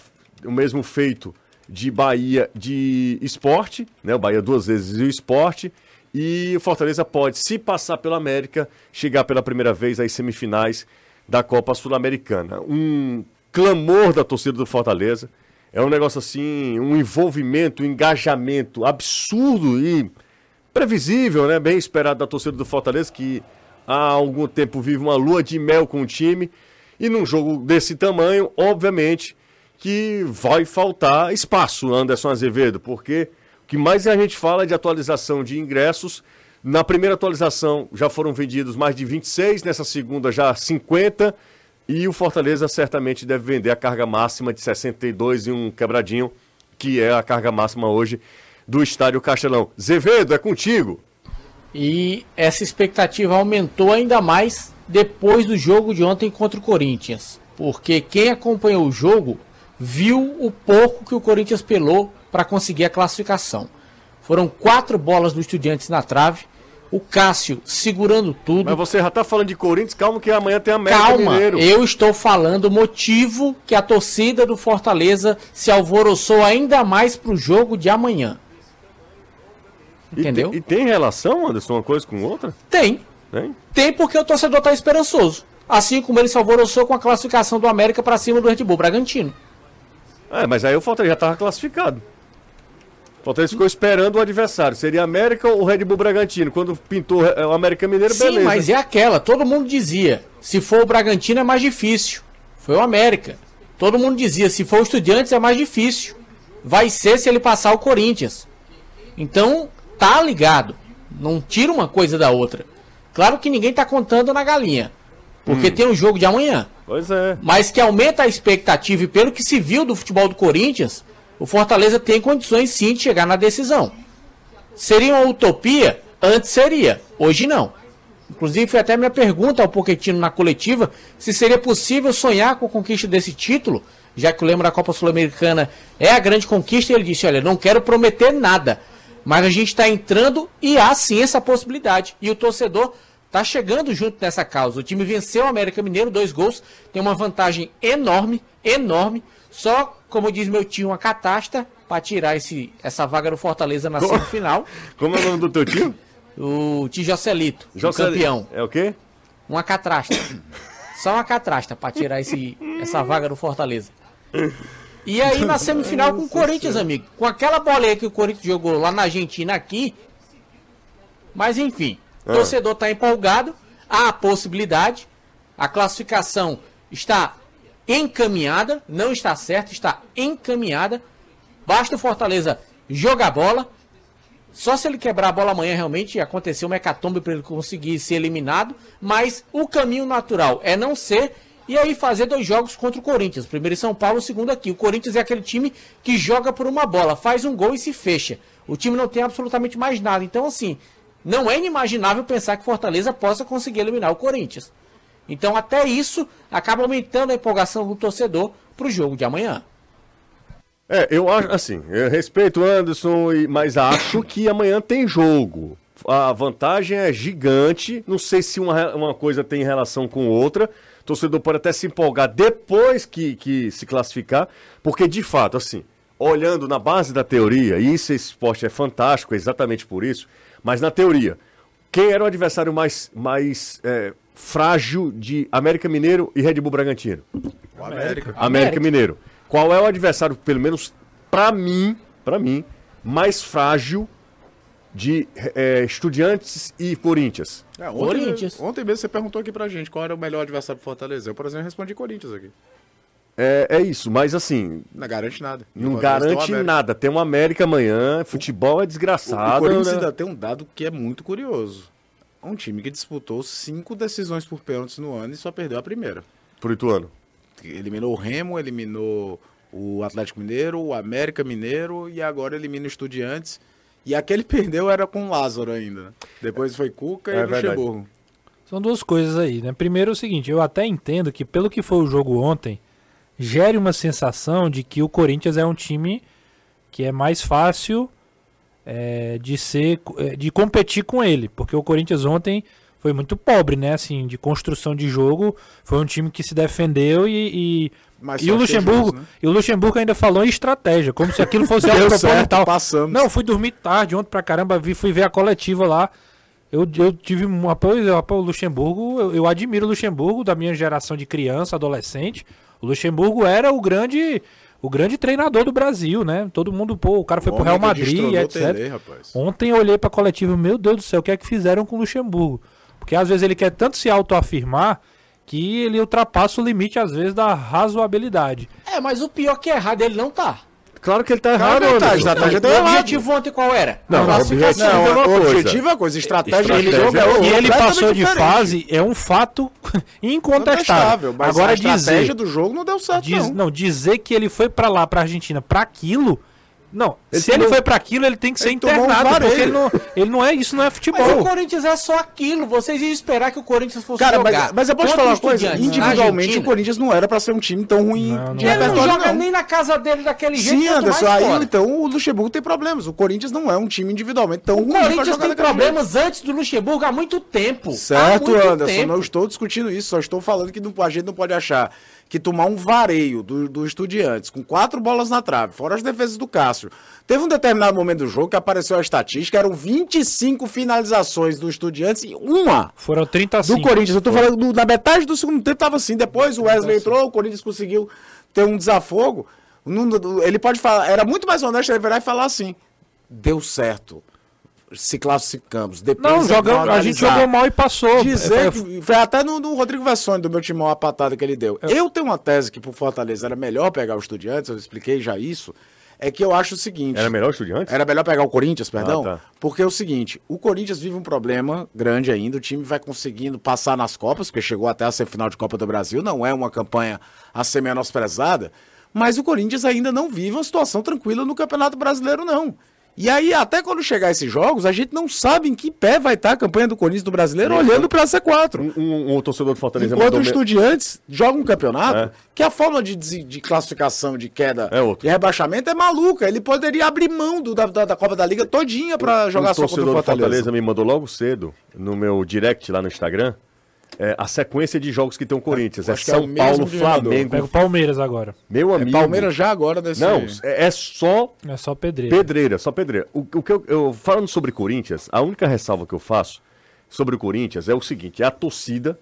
Speaker 2: o mesmo feito de Bahia de esporte, né? O Bahia duas vezes e o esporte. E o Fortaleza pode, se passar pela América, chegar pela primeira vez às semifinais da Copa Sul-Americana. Um clamor da torcida do Fortaleza. É um negócio assim, um envolvimento, um engajamento absurdo e previsível, né? Bem esperado da torcida do Fortaleza, que há algum tempo vive uma lua de mel com o time. E num jogo desse tamanho, obviamente, que vai faltar espaço, Anderson Azevedo, porque o que mais a gente fala é de atualização de ingressos. Na primeira atualização já foram vendidos mais de 26, nessa segunda já 50. E o Fortaleza certamente deve vender a carga máxima de 62 e um quebradinho, que é a carga máxima hoje do Estádio Castelão. Zevedo, é contigo.
Speaker 5: E essa expectativa aumentou ainda mais depois do jogo de ontem contra o Corinthians. Porque quem acompanhou o jogo viu o pouco que o Corinthians pelou para conseguir a classificação. Foram quatro bolas do Estudiantes na trave, o Cássio segurando tudo.
Speaker 2: Mas você já tá falando de Corinthians, calma que amanhã tem América
Speaker 5: Calma,
Speaker 2: Mineiro.
Speaker 5: eu estou falando o motivo que a torcida do Fortaleza se alvoroçou ainda mais pro jogo de amanhã.
Speaker 2: E
Speaker 5: Entendeu?
Speaker 2: tem- E, tem relação, Anderson, uma coisa com outra?
Speaker 5: Tem.
Speaker 2: Tem?
Speaker 5: Tem porque o torcedor tá esperançoso. Assim como ele se alvoroçou com a classificação do América para cima do Red Bull Bragantino.
Speaker 2: É, mas aí o Fortaleza já tava classificado. Fortaleza ficou esperando o adversário. Seria América ou Red Bull Bragantino? Quando pintou é, o América Mineiro,
Speaker 5: Sim,
Speaker 2: beleza.
Speaker 5: mas é aquela. Todo mundo dizia, se for o Bragantino é mais difícil. Foi o América. Todo mundo dizia, se for o Estudiantes é mais difícil. Vai ser se ele passar o Corinthians. Então, tá ligado. Não tira uma coisa da outra. Claro que ninguém tá contando na galinha. Porque tem um jogo de amanhã.
Speaker 2: Pois é.
Speaker 5: Mas que aumenta a expectativa e pelo que se viu do futebol do Corinthians, o Fortaleza tem condições sim de chegar na decisão. Seria uma utopia? Antes seria, hoje não. Inclusive foi até minha pergunta ao Pochettino na coletiva se seria possível sonhar com a conquista desse título, já que o lema da Copa Sul-Americana é a grande conquista, e ele disse, olha, não quero prometer nada, mas a gente está entrando e há sim essa possibilidade. E o torcedor tá chegando junto nessa causa. O time venceu o América Mineiro, dois gols, tem uma vantagem enorme, enorme. Só, como diz meu tio, uma catástrofe para tirar esse, essa vaga do Fortaleza na semifinal.
Speaker 2: Como é o nome do teu tio?
Speaker 5: O tio Joselito, o
Speaker 2: José-
Speaker 5: campeão.
Speaker 2: É o quê?
Speaker 5: Uma catrasta. Só uma catrasta para tirar esse, essa vaga do Fortaleza. E aí na semifinal com o Corinthians, amigo. Com aquela bola aí que o Corinthians jogou lá na Argentina aqui. Mas enfim, o torcedor tá empolgado. Há a possibilidade. A classificação está encaminhada. Não está certa, está encaminhada. Basta o Fortaleza jogar bola. Só se ele quebrar a bola amanhã realmente acontecer uma hecatombe para ele conseguir ser eliminado. Mas o caminho natural é não ser e aí fazer dois jogos contra o Corinthians. Primeiro em São Paulo, segundo aqui. O Corinthians é aquele time que joga por uma bola, faz um gol e se fecha. O time não tem absolutamente mais nada. Então, assim, não é inimaginável pensar que Fortaleza possa conseguir eliminar o Corinthians. Então, até isso acaba aumentando a empolgação do torcedor para o jogo de amanhã.
Speaker 2: É, eu acho, assim, eu respeito o Anderson, mas acho que amanhã tem jogo. A vantagem é gigante. Não sei se uma, uma coisa tem relação com outra. O torcedor pode até se empolgar depois que, que se classificar, porque de fato, assim, olhando na base da teoria, e esse esporte é fantástico, é exatamente por isso, mas na teoria, quem era o adversário mais, mais é, frágil de América Mineiro e Red Bull Bragantino?
Speaker 6: O América.
Speaker 2: América,
Speaker 5: América.
Speaker 2: Mineiro. Qual é o adversário, pelo menos pra mim, para mim, mais frágil de é, Estudiantes e Corinthians?
Speaker 6: É, ontem,
Speaker 5: Corinthians.
Speaker 6: ontem mesmo você perguntou aqui pra gente qual era o melhor adversário pro Fortaleza. Eu, por exemplo, respondi Corinthians aqui.
Speaker 2: É, é isso, mas assim,
Speaker 6: Não garante nada.
Speaker 2: não
Speaker 6: o
Speaker 2: garante nada. Tem um América amanhã, futebol é
Speaker 6: O, o
Speaker 2: desgraçado.
Speaker 6: Corinthians
Speaker 2: né?
Speaker 6: ainda tem um dado que é muito curioso. É um time que disputou cinco decisões por pênaltis no ano e só perdeu a primeira.
Speaker 2: Pro Ituano.
Speaker 6: Eliminou o Remo, eliminou o Atlético Mineiro, o América Mineiro e agora elimina o Estudiantes. E aquele perdeu era com o Lázaro ainda. né? Depois foi Cuca
Speaker 2: É
Speaker 6: e
Speaker 2: verdade.
Speaker 6: Luxemburgo.
Speaker 7: São duas coisas aí, né? Primeiro é o seguinte, eu até entendo que pelo que foi o jogo ontem, gere uma sensação de que o Corinthians é um time que é mais fácil é, de ser é, de competir com ele, porque o Corinthians ontem foi muito pobre, né? Assim, de construção de jogo, foi um time que se defendeu e, e
Speaker 6: Mas
Speaker 7: e o Luxemburgo,
Speaker 6: justo, né?
Speaker 7: e o Luxemburgo ainda falou em estratégia, como se aquilo fosse algo proposital.
Speaker 6: passamos.
Speaker 7: Não, fui dormir tarde ontem pra caramba, vi, fui ver a coletiva lá. Eu, eu tive um apoio o Luxemburgo, eu, eu admiro o Luxemburgo da minha geração de criança, adolescente. O Luxemburgo era o grande o grande treinador do Brasil, né? Todo mundo, pô, o cara foi pro
Speaker 6: Homem
Speaker 7: Real Madrid,
Speaker 6: o
Speaker 7: etc.
Speaker 6: Tele.
Speaker 7: Ontem eu olhei pra coletiva, meu Deus do céu, o que é que fizeram com o Luxemburgo? Porque às vezes ele quer tanto se autoafirmar que ele ultrapassa o limite, às vezes, da razoabilidade.
Speaker 5: É, mas o pior que é errado ele não tá.
Speaker 2: Claro que ele tá
Speaker 6: Claro
Speaker 2: errado,
Speaker 6: ele tá,
Speaker 2: Anderson.
Speaker 6: estratégia
Speaker 5: o
Speaker 6: deu errado.
Speaker 5: objetivo ontem qual era?
Speaker 2: Não,
Speaker 5: Classificação.
Speaker 2: o objetivo é uma
Speaker 6: Não, o
Speaker 2: coisa.
Speaker 6: objetivo é coisa, estratégia,
Speaker 2: Estratégia
Speaker 6: de jogo é
Speaker 2: é
Speaker 6: outra,
Speaker 7: E ele passou de
Speaker 6: diferente.
Speaker 7: fase é um fato incontestável.
Speaker 6: Mas
Speaker 7: Agora
Speaker 6: a estratégia
Speaker 7: dizer,
Speaker 6: do jogo não deu certo,
Speaker 7: diz-
Speaker 6: não.
Speaker 7: não, dizer que ele foi pra lá, pra Argentina, pra aquilo, Não,
Speaker 2: Ele
Speaker 7: se ele
Speaker 2: tomou-
Speaker 7: foi pra aquilo, ele tem que ser
Speaker 6: Ele tomou um
Speaker 7: internado, porque ele não, ele não é isso, não é
Speaker 5: Mas o
Speaker 7: futebol.
Speaker 5: Corinthians é só aquilo. Vocês iam esperar que o Corinthians fosse
Speaker 6: Cara, mas,
Speaker 5: jogar.
Speaker 6: mas eu posso
Speaker 5: contra
Speaker 6: falar
Speaker 5: o
Speaker 6: uma coisa? Individualmente, o Corinthians não era pra ser um time tão ruim
Speaker 7: Não,
Speaker 6: de
Speaker 7: não
Speaker 5: Ele não
Speaker 6: repertório,
Speaker 5: joga
Speaker 6: não.
Speaker 5: nem na casa dele daquele jeito.
Speaker 6: Sim, Anderson, aí
Speaker 5: fora.
Speaker 6: então o Luxemburgo tem problemas. O Corinthians não é um time individualmente tão
Speaker 5: O
Speaker 6: ruim pra
Speaker 5: Corinthians
Speaker 6: jogar
Speaker 5: tem problemas antes do Luxemburgo há muito tempo.
Speaker 6: jeito. Certo,
Speaker 5: muito
Speaker 6: Anderson,
Speaker 5: tempo.
Speaker 6: não estou discutindo isso, só estou falando que não- a gente não pode achar que tomar um vareio do, do Estudiantes com quatro bolas na trave, fora as defesas do Cássio. Teve um determinado momento do jogo que apareceu a estatística, eram 25 finalizações do Estudiantes e uma
Speaker 7: Foram 30 a
Speaker 6: do
Speaker 7: 5.
Speaker 6: Corinthians. Eu tô falando do- na metade do segundo tempo tava assim. Depois o Wesley entrou, o Corinthians conseguiu ter um desafogo. Ele pode falar, era muito mais honesto ele virar e falar assim: deu certo. Se classificamos. Depois
Speaker 7: Não,
Speaker 6: é
Speaker 7: jogamos, a gente jogou mal e passou.
Speaker 6: Dizer
Speaker 7: É,
Speaker 6: que, foi até no, no Rodrigo Vessone, do meu timão, a patada que ele deu. Eu tenho uma tese que pro Fortaleza era melhor pegar o Estudiantes, eu expliquei já isso. É que eu acho o seguinte.
Speaker 2: Era melhor o Estudiantes?
Speaker 6: Era melhor pegar o Corinthians, perdão.
Speaker 2: Ah, tá.
Speaker 6: Porque é o seguinte, o Corinthians vive um problema grande ainda, o time vai conseguindo passar nas Copas, porque chegou até a semifinal de Copa do Brasil, não é uma campanha a ser menosprezada, mas o Corinthians ainda não vive uma situação tranquila no Campeonato Brasileiro, não. E aí, até quando chegar esses jogos, a gente não sabe em que pé vai estar a campanha do Corinthians do Brasileiro olhando para a C4.
Speaker 2: Um, um, um torcedor do Fortaleza
Speaker 6: Enquanto
Speaker 2: mandou
Speaker 6: o Estudiantes joga um campeonato
Speaker 2: É.
Speaker 6: que a forma de, de classificação de queda
Speaker 2: É
Speaker 6: e rebaixamento é maluca. Ele poderia abrir mão do- da, da- Copa da Liga todinha pra jogar
Speaker 2: um
Speaker 6: só contra
Speaker 2: torcedor
Speaker 6: o
Speaker 2: do
Speaker 6: Fortaleza.
Speaker 2: Fortaleza me mandou logo cedo no meu direct lá no Instagram é, a sequência de jogos que tem o Corinthians. É,
Speaker 6: é
Speaker 2: São
Speaker 6: mesmo
Speaker 2: Paulo. Flamengo.
Speaker 7: Pega o Palmeiras agora.
Speaker 2: Meu
Speaker 6: É
Speaker 2: amigo.
Speaker 6: Palmeiras já agora nesse...
Speaker 2: Não, é, é só
Speaker 7: É só pedreira.
Speaker 2: pedreira, só pedreira. O, o que eu, eu- falando sobre Corinthians, a única ressalva que eu faço sobre o Corinthians é o seguinte: é a torcida,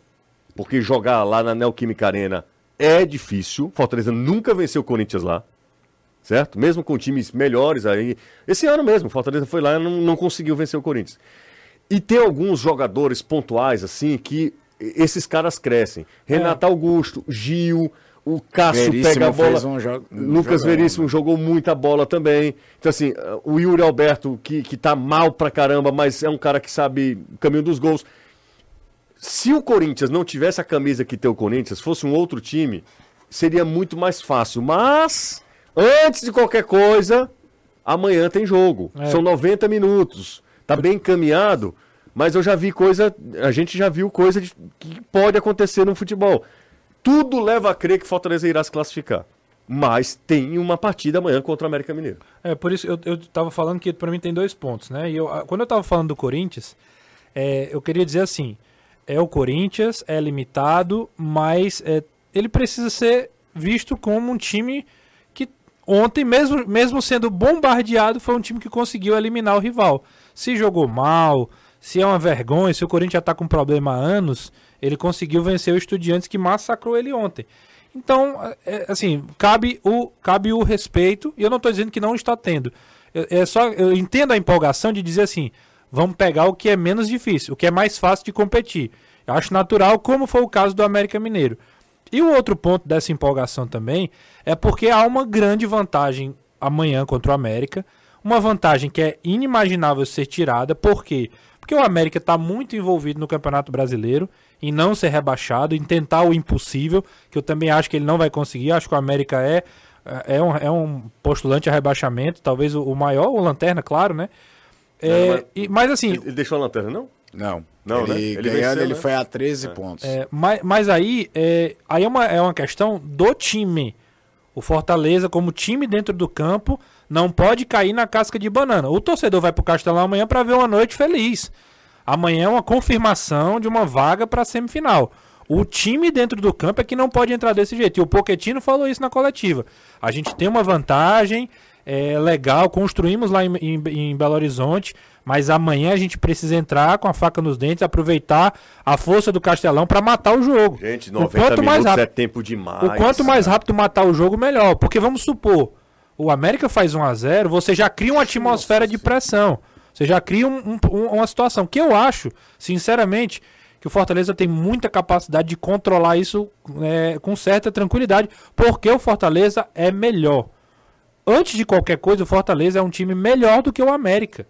Speaker 2: porque jogar lá na Neoquímica Arena é difícil. Fortaleza nunca venceu o Corinthians lá. Certo? Mesmo com times melhores aí. Esse ano mesmo, Fortaleza foi lá e não, não conseguiu vencer o Corinthians. E tem alguns jogadores pontuais, assim, que esses caras crescem. Renato Augusto, Gil, o Cássio
Speaker 6: Veríssimo
Speaker 2: pega a bola.
Speaker 6: um jo-
Speaker 2: Lucas
Speaker 6: jogão,
Speaker 2: Veríssimo jogou muita bola também. Então, assim, o Yuri Alberto, que, que tá mal pra caramba, mas é um cara que sabe o caminho dos gols. Se o Corinthians não tivesse a camisa que tem o Corinthians, fosse um outro time, seria muito mais fácil. Mas, antes de qualquer coisa, amanhã tem jogo.
Speaker 7: É.
Speaker 2: São 90 minutos. Tá bem encaminhado, mas eu já vi coisa, a gente já viu coisa de- que pode acontecer no futebol. Tudo leva a crer que Fortaleza irá se classificar. Mas tem uma partida amanhã contra o América Mineiro.
Speaker 7: É, por isso eu, eu tava falando que pra mim tem dois pontos, né? E eu, quando eu tava falando do Corinthians, é, eu queria dizer assim: é o Corinthians, é limitado, mas é, ele precisa ser visto como um time que ontem, mesmo, mesmo sendo bombardeado, foi um time que conseguiu eliminar o rival. Se jogou mal, se é uma vergonha, se o Corinthians já tá com problema há anos, ele conseguiu vencer o Estudiantes que massacrou ele ontem. Então, é, é, assim, cabe o, cabe o respeito, e eu não estou dizendo que não está tendo. Eu, é só, eu entendo a empolgação de dizer assim, vamos pegar o que é menos difícil, o que é mais fácil de competir. Eu acho natural, como foi o caso do América Mineiro. E o outro ponto dessa empolgação também é porque há uma grande vantagem amanhã contra o América. Uma vantagem que é inimaginável ser tirada. Por quê? Porque o América está muito envolvido no Campeonato Brasileiro em não ser rebaixado, em tentar o impossível, que eu também acho que ele não vai conseguir. Acho que o América é, é, um, é um postulante a rebaixamento, talvez o, o maior, o Lanterna, claro, né? É,
Speaker 2: mas-
Speaker 7: e- mas assim,
Speaker 2: Ele, ele deixou a lanterna, não?
Speaker 6: Não.
Speaker 2: Não,
Speaker 6: ele,
Speaker 2: né? Ele
Speaker 6: ganhando,
Speaker 2: venceu,
Speaker 6: ele
Speaker 2: né?
Speaker 6: foi a 13 pontos.
Speaker 7: É, mas, mas aí, é, aí é, uma, é uma questão do time. O Fortaleza, como time dentro do campo, não pode cair na casca de banana. O torcedor vai pro Castelão amanhã para ver uma noite feliz. Amanhã é uma confirmação de uma vaga para semifinal. O time dentro do campo é que não pode entrar desse jeito. E o Poquetino falou isso na coletiva. A gente tem uma vantagem é, legal, construímos lá em, em- em Belo Horizonte, mas amanhã a gente precisa entrar com a faca nos dentes, aproveitar a força do Castelão para matar o jogo.
Speaker 2: Gente,
Speaker 7: o
Speaker 2: 90
Speaker 7: quanto mais
Speaker 2: é
Speaker 7: rápido,
Speaker 2: tempo demais.
Speaker 7: o quanto mais rápido matar o jogo, melhor. Porque vamos supor, o América faz 1 a 0 você já cria uma atmosfera de pressão. Você já cria um- um- um- uma situação que eu acho, sinceramente, que o Fortaleza tem muita capacidade de controlar isso é, com certa tranquilidade, porque o Fortaleza é melhor. Antes de qualquer coisa, o Fortaleza é um time melhor do que o América.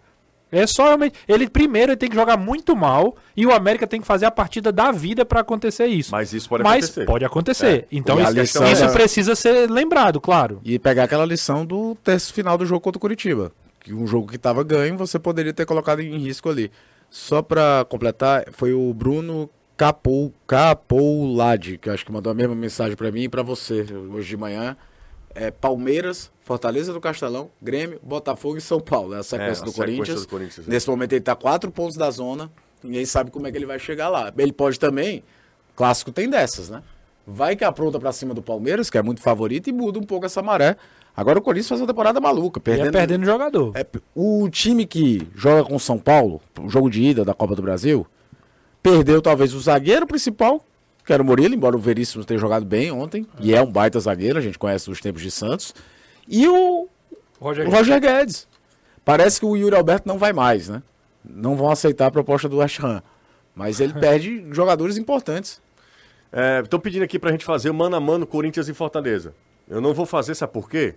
Speaker 7: É só realmente. Ele primeiro ele tem que jogar muito mal e o América tem que fazer a partida da vida pra acontecer isso.
Speaker 2: Mas isso pode
Speaker 7: Mas
Speaker 2: acontecer.
Speaker 7: pode acontecer.
Speaker 2: É.
Speaker 7: Então isso,
Speaker 6: lição
Speaker 7: isso
Speaker 6: é-
Speaker 7: precisa ser lembrado, claro.
Speaker 6: E pegar aquela lição do terço final do jogo contra o Curitiba. Que um jogo que estava ganho, você poderia ter colocado em risco ali. Só pra completar, foi o Bruno Capou, Capoulade, que eu acho que mandou a mesma mensagem pra mim e pra você hoje de manhã. É Palmeiras, Fortaleza do Castelão, Grêmio, Botafogo e São Paulo. É a sequência,
Speaker 2: É, a
Speaker 6: do,
Speaker 2: sequência
Speaker 6: Corinthians.
Speaker 2: do Corinthians, é.
Speaker 6: Nesse momento ele tá quatro pontos da zona. Ninguém sabe como é que ele vai chegar lá. Ele pode também. Clássico tem dessas, né? Vai que apronta pra cima do Palmeiras, que é muito favorito, e muda um pouco essa maré. Agora o Corinthians faz uma temporada maluca,
Speaker 7: E
Speaker 6: perdendo.
Speaker 7: é perdendo jogador.
Speaker 6: É, o time que joga com o São Paulo, o jogo de ida da Copa do Brasil, perdeu talvez o zagueiro principal, que era o Murilo, embora o Veríssimo tenha jogado bem ontem, e é um baita zagueiro, a gente conhece os tempos de Santos, e o,
Speaker 7: Roger
Speaker 6: o Roger Guedes. Parece que o Yuri Alberto não vai mais, né? Não vão aceitar a proposta do West Ham. Mas ele perde jogadores importantes.
Speaker 2: Estão pedindo aqui pra gente fazer o mano a mano Corinthians e Fortaleza. Eu não vou fazer, sabe por quê?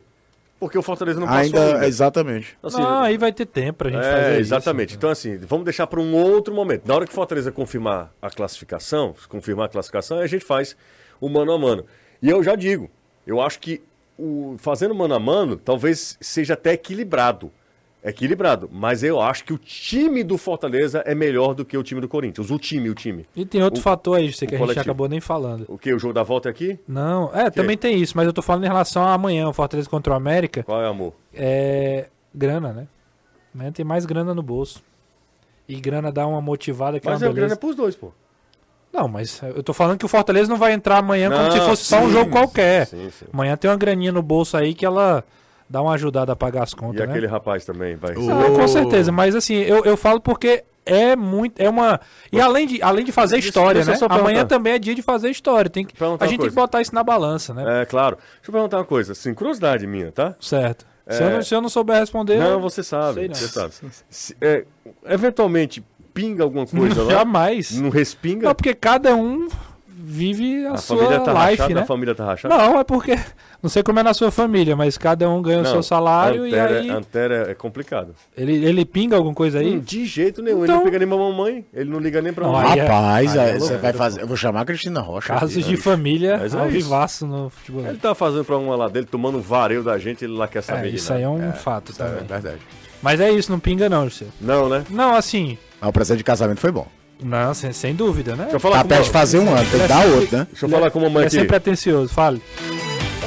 Speaker 2: Porque o Fortaleza não passou
Speaker 6: Ainda,
Speaker 2: ainda.
Speaker 6: exatamente.
Speaker 2: Assim,
Speaker 7: Não, aí vai ter tempo pra gente fazer
Speaker 2: é,
Speaker 7: isso.
Speaker 2: exatamente. Então, assim, vamos deixar para um outro momento. Na hora que o Fortaleza confirmar a classificação, confirmar a classificação, aí a gente faz o mano a mano. E eu já digo, eu acho que o, fazendo mano a mano, talvez seja até equilibrado. Equilibrado. Mas eu acho que o time do Fortaleza é melhor do que o time do Corinthians. O time, o time.
Speaker 7: E tem outro
Speaker 2: O-
Speaker 7: fator aí, sei que a gente
Speaker 2: coletivo.
Speaker 7: acabou nem falando.
Speaker 2: O que? O jogo da volta é aqui?
Speaker 7: Não, é, também tem isso, mas eu tô falando em relação a amanhã, o Fortaleza contra o América.
Speaker 2: Qual é, amor?
Speaker 7: É. Grana, né? Amanhã tem mais grana no bolso. E grana dá uma motivada que
Speaker 2: Mas
Speaker 7: é
Speaker 2: é
Speaker 7: uma
Speaker 2: o grana é pros dois, pô.
Speaker 7: Não, mas eu tô falando que o Fortaleza não vai entrar amanhã como
Speaker 2: Não,
Speaker 7: se fosse só um
Speaker 2: sim,
Speaker 7: jogo qualquer.
Speaker 2: sim, sim.
Speaker 7: Amanhã tem uma graninha no bolso aí que ela dá uma ajudada a pagar as
Speaker 2: E
Speaker 7: contas, né?
Speaker 2: aquele rapaz também vai.
Speaker 7: Ah, com certeza, mas assim, eu, eu falo porque é muito. É uma. E além de, além de fazer
Speaker 2: Deixa-
Speaker 7: história,
Speaker 2: deixa eu
Speaker 7: né? Amanhã também é dia de fazer história. Tem que, a gente tem que
Speaker 2: coisa.
Speaker 7: botar isso na balança, né?
Speaker 2: É, claro. Deixa eu perguntar uma coisa, assim, curiosidade minha, tá?
Speaker 7: Certo. Se,
Speaker 2: É.
Speaker 7: eu não, se eu não souber responder.
Speaker 2: Não, você sabe,
Speaker 7: sei não.
Speaker 2: você sabe. Se- é, eventualmente pinga alguma coisa lá?
Speaker 7: Jamais.
Speaker 2: Não respinga?
Speaker 7: Não, porque cada um vive a,
Speaker 2: a
Speaker 7: sua
Speaker 2: família tá
Speaker 7: life,
Speaker 2: rachada,
Speaker 7: né?
Speaker 2: a família tá rachada?
Speaker 7: Não, é porque. Não sei como é na sua família, mas cada um ganha o seu salário e aí.
Speaker 2: Antero é, é complicado.
Speaker 7: Ele, ele pinga alguma coisa aí?
Speaker 2: Hum, de jeito nenhum, ele
Speaker 7: Então-
Speaker 2: não liga nem pra mamãe, ele não liga nem pra
Speaker 7: Não,
Speaker 2: mamãe.
Speaker 7: é-
Speaker 6: Rapaz,
Speaker 7: aí é
Speaker 6: aí você vai fazer. Eu vou chamar a Cristina Rocha.
Speaker 7: Casos
Speaker 6: aqui,
Speaker 7: de
Speaker 6: né?
Speaker 7: família
Speaker 2: Mas é
Speaker 7: vivaço no futebol.
Speaker 2: Ele tá fazendo pra uma lá dele, tomando um vareio da gente, ele lá quer saber
Speaker 7: É, isso aí é um fato
Speaker 6: É
Speaker 7: também.
Speaker 6: verdade.
Speaker 7: Mas é isso, não pinga não, José.
Speaker 2: Não, né?
Speaker 7: Não, assim,
Speaker 6: Mas o presente de casamento foi bom.
Speaker 7: Não, sem, sem dúvida, né?
Speaker 2: Deixa eu falar
Speaker 6: Tá perto de fazer um ano, tem que dar outro, né?
Speaker 2: Deixa eu falar com a mamãe
Speaker 7: é
Speaker 2: aqui.
Speaker 7: sempre atencioso, fale.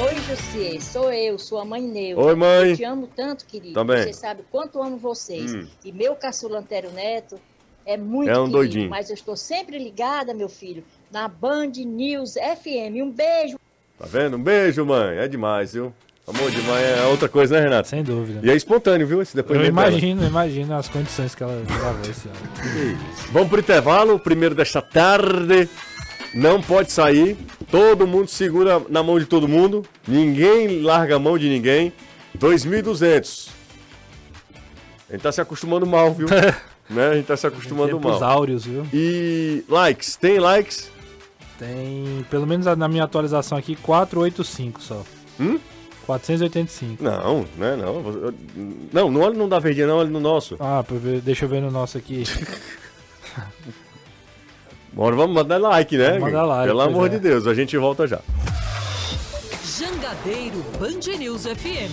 Speaker 8: Oi, Jussier, sou eu, sua mãe Neuza.
Speaker 2: Oi, mãe.
Speaker 8: Eu te amo tanto, querido.
Speaker 2: Também.
Speaker 8: Você sabe o quanto amo vocês.
Speaker 2: Hum.
Speaker 8: E meu caçula Antero Neto é muito
Speaker 2: É um
Speaker 8: querido,
Speaker 2: doidinho.
Speaker 8: mas eu estou sempre ligada, meu filho, na Band News FM. Um beijo.
Speaker 2: Tá vendo? Um beijo, mãe. É demais, viu? Amor de mãe é outra coisa, né, Renato?
Speaker 7: Sem dúvida.
Speaker 2: E é espontâneo, viu? Esse
Speaker 7: Eu
Speaker 2: depoimento dela.
Speaker 7: imagino, imagino as condições que ela gravou esse ano.
Speaker 2: Vamos pro intervalo, primeiro desta tarde. Não pode sair. Todo mundo segura na mão de todo mundo. Ninguém larga a mão de ninguém. 2.200. A gente tá se acostumando mal, viu? né? A gente tá se acostumando mal.
Speaker 7: áureos, viu?
Speaker 2: E likes, tem likes?
Speaker 7: Tem, pelo menos na minha atualização aqui, 485 só.
Speaker 2: Hum?
Speaker 7: 485.
Speaker 2: Não, né? Não, não, não olha no da verdinha, não, olha no nosso.
Speaker 7: Ah, deixa eu ver no nosso aqui.
Speaker 2: Bora, vamos mandar like, né?
Speaker 7: Vamos mandar like,
Speaker 2: Pelo amor
Speaker 7: é.
Speaker 2: de Deus, a gente volta já.
Speaker 1: Jangadeiro Band News FM.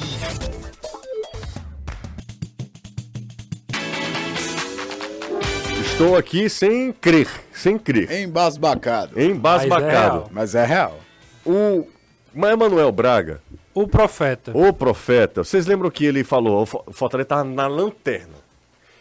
Speaker 2: Estou aqui sem crer, sem crer.
Speaker 6: Embasbacado.
Speaker 7: Mas é
Speaker 2: Embasbacado.
Speaker 7: real.
Speaker 6: Mas é real.
Speaker 2: o Emanuel Braga,
Speaker 7: O Profeta.
Speaker 2: o profeta, vocês lembram que ele falou, o Fo- o Fortaleza tá na lanterna.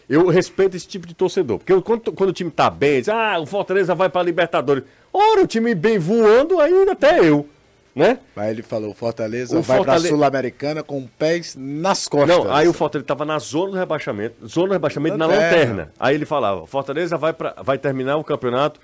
Speaker 2: Eu respeito esse tipo de torcedor, porque eu- quando, quando o time tá bem, diz, ah, o Fortaleza vai pra Libertadores. Ora, o time bem voando, aí até eu, né?
Speaker 6: Aí ele falou, Fortaleza
Speaker 2: O
Speaker 6: vai
Speaker 2: Fortale-
Speaker 6: pra Sul-Americana com pés nas costas.
Speaker 2: Não, aí o Fortaleza tava na zona do rebaixamento, zona do rebaixamento na
Speaker 6: Lanterna.
Speaker 2: lanterna. Aí ele falava, Fortaleza vai, pra, vai terminar o campeonato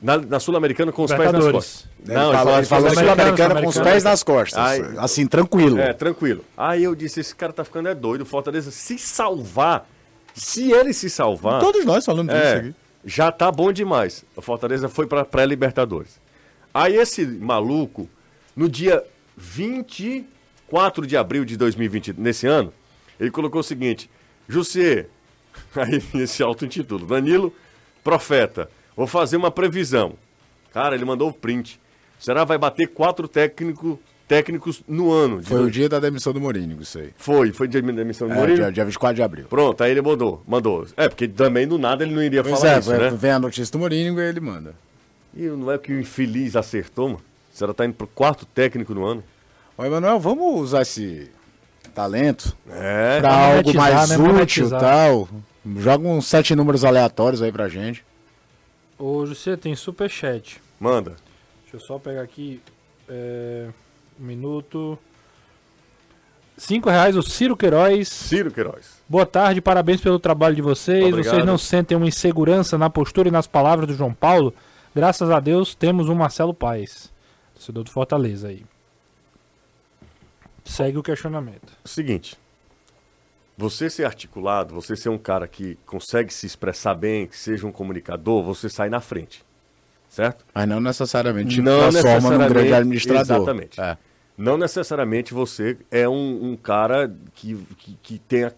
Speaker 2: na, na Sul-Americana com os pés nas costas.
Speaker 6: Ele falou, ele falou
Speaker 7: Sul-Americana,
Speaker 6: Sul-Americana com os pés nas costas.
Speaker 2: Aí-
Speaker 6: assim, tranquilo.
Speaker 2: É, tranquilo. Aí eu disse, esse cara tá ficando é doido, o Fortaleza se salvar, se ele se salvar,
Speaker 6: Todos nós falamos disso
Speaker 2: é,
Speaker 6: aqui.
Speaker 2: já tá bom demais. O Fortaleza foi pra pré-Libertadores. Aí esse maluco, no dia 24 de abril de 2020, nesse ano, ele colocou o seguinte, Jussier, Aí esse auto-intitula. Danilo, profeta, vou fazer uma previsão. Cara, ele mandou o print. Será vai bater quatro técnico, técnicos no ano. de
Speaker 6: Foi o
Speaker 2: dois-
Speaker 6: dia da demissão do Mourinho, isso aí.
Speaker 2: Foi, foi dia de demissão do
Speaker 6: É,
Speaker 2: Mourinho?
Speaker 6: dia, dia 24 de abril.
Speaker 2: Pronto, aí ele mandou, mandou. É, porque também do nada ele não iria
Speaker 6: Pois
Speaker 2: falar
Speaker 6: é,
Speaker 2: isso,
Speaker 6: vem-
Speaker 2: né?
Speaker 6: vem a notícia do Mourinho e ele manda.
Speaker 2: E não é que o infeliz acertou, mano? O senhora tá indo pro quarto técnico no ano.
Speaker 6: Ô, Emanuel, vamos usar esse talento
Speaker 2: É.
Speaker 6: pra algo mais
Speaker 7: né?
Speaker 6: útil e tal. Joga uns sete números aleatórios aí pra gente.
Speaker 7: Ô, José, tem superchat.
Speaker 2: Manda.
Speaker 7: Deixa eu só pegar aqui. É, um minuto. Cinco reais, o Ciro Queiroz.
Speaker 2: Ciro Queiroz.
Speaker 7: Boa tarde, parabéns pelo trabalho de vocês.
Speaker 2: Obrigado.
Speaker 7: Vocês não sentem uma insegurança na postura e nas palavras do João Paulo? Graças a Deus temos um Marcelo Paes, torcedor do Fortaleza aí. Segue o questionamento.
Speaker 2: Seguinte. Você ser articulado, você ser um cara que consegue se expressar bem, que seja um comunicador, você sai na frente. Certo?
Speaker 6: Mas não necessariamente te
Speaker 2: Não
Speaker 6: transforma num grande administrador.
Speaker 2: exatamente.
Speaker 6: É.
Speaker 2: Não necessariamente você é um, um cara que, que, que, tenha,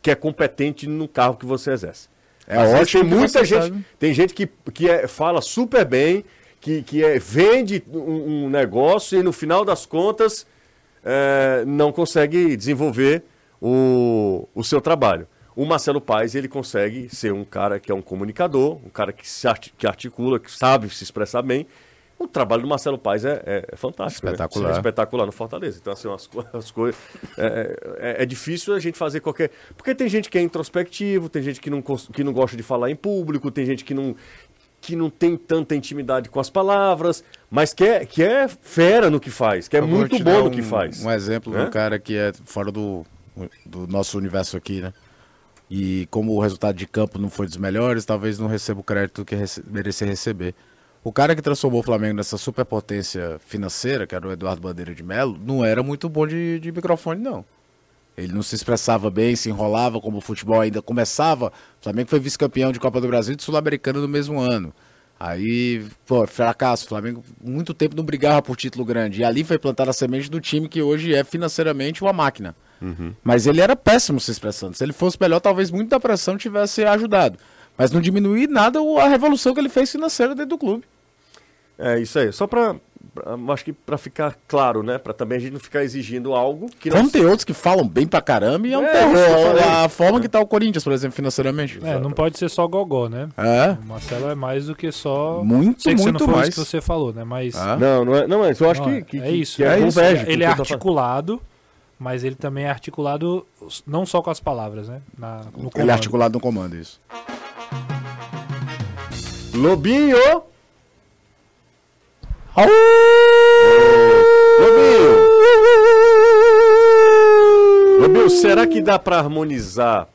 Speaker 2: que é competente no cargo que você exerce.
Speaker 6: É
Speaker 2: Às
Speaker 6: ótimo
Speaker 2: Tem muita gente,
Speaker 6: sabe.
Speaker 2: tem gente que, que é- fala super bem, que, que é, vende um, um negócio e no final das contas é, não consegue desenvolver o, o seu trabalho. O Marcelo Paes, ele consegue ser um cara que é um comunicador, um cara que, se arti- que articula, que sabe se expressar bem. O trabalho do Marcelo Paes é, é- é fantástico. né?
Speaker 6: Espetacular.
Speaker 2: É espetacular no Fortaleza. Então, assim, as, as coisas. É, é- é difícil a gente fazer qualquer. Porque tem gente que é introspectivo, tem gente que não, que não gosta de falar em público, tem gente que não, que não tem tanta intimidade com as palavras, mas que é, que é fera no que faz, que é muito bom
Speaker 6: dar
Speaker 2: no
Speaker 6: um-
Speaker 2: que faz.
Speaker 6: Um exemplo
Speaker 2: Né?
Speaker 6: um cara que é fora do, do nosso universo aqui, né? E como o resultado de campo não foi dos melhores, talvez não receba o crédito que rece merecia receber. O cara que transformou o Flamengo nessa superpotência financeira, que era o Eduardo Bandeira de Melo, não era muito bom de, de microfone, não. Ele não se expressava bem, se enrolava como o futebol ainda começava. O Flamengo foi vice-campeão de Copa do Brasil e Sul-Americana no mesmo ano. Aí, pô, fracasso. O Flamengo muito tempo não brigava por título grande. E ali foi plantada a semente do time que hoje é financeiramente uma máquina. Mas ele era péssimo se expressando. Se ele fosse melhor, talvez muito da pressão tivesse ajudado. Mas não diminuir nada a revolução que ele fez financeira dentro do clube.
Speaker 2: É isso aí. Só pra. pra- acho que pra ficar claro, né? Pra também a gente não ficar exigindo algo que não.
Speaker 6: Como tem outros que falam bem pra caramba e é um
Speaker 2: É,
Speaker 6: terror.
Speaker 2: isso.
Speaker 6: A forma que tá o Corinthians, por exemplo, financeiramente.
Speaker 7: É, não pode ser só gogó, né?
Speaker 6: É.
Speaker 7: O Marcelo é mais do que só.
Speaker 6: Muito,
Speaker 7: Sei que você
Speaker 6: muito mais.
Speaker 7: isso que você falou, né? Mas.
Speaker 6: Ah.
Speaker 2: Não, não é. Não, mas eu acho
Speaker 7: Não,
Speaker 2: que,
Speaker 7: é-
Speaker 2: que,
Speaker 7: é isso.
Speaker 2: que
Speaker 7: é isso.
Speaker 2: converge com
Speaker 7: Ele é
Speaker 2: o que eu tô falando.
Speaker 7: Mas ele também é articulado não só com as palavras, né? Na, no
Speaker 6: Ele é articulado no comando, isso.
Speaker 2: Lobinho! Lobinho! Lobinho, será que dá pra harmonizar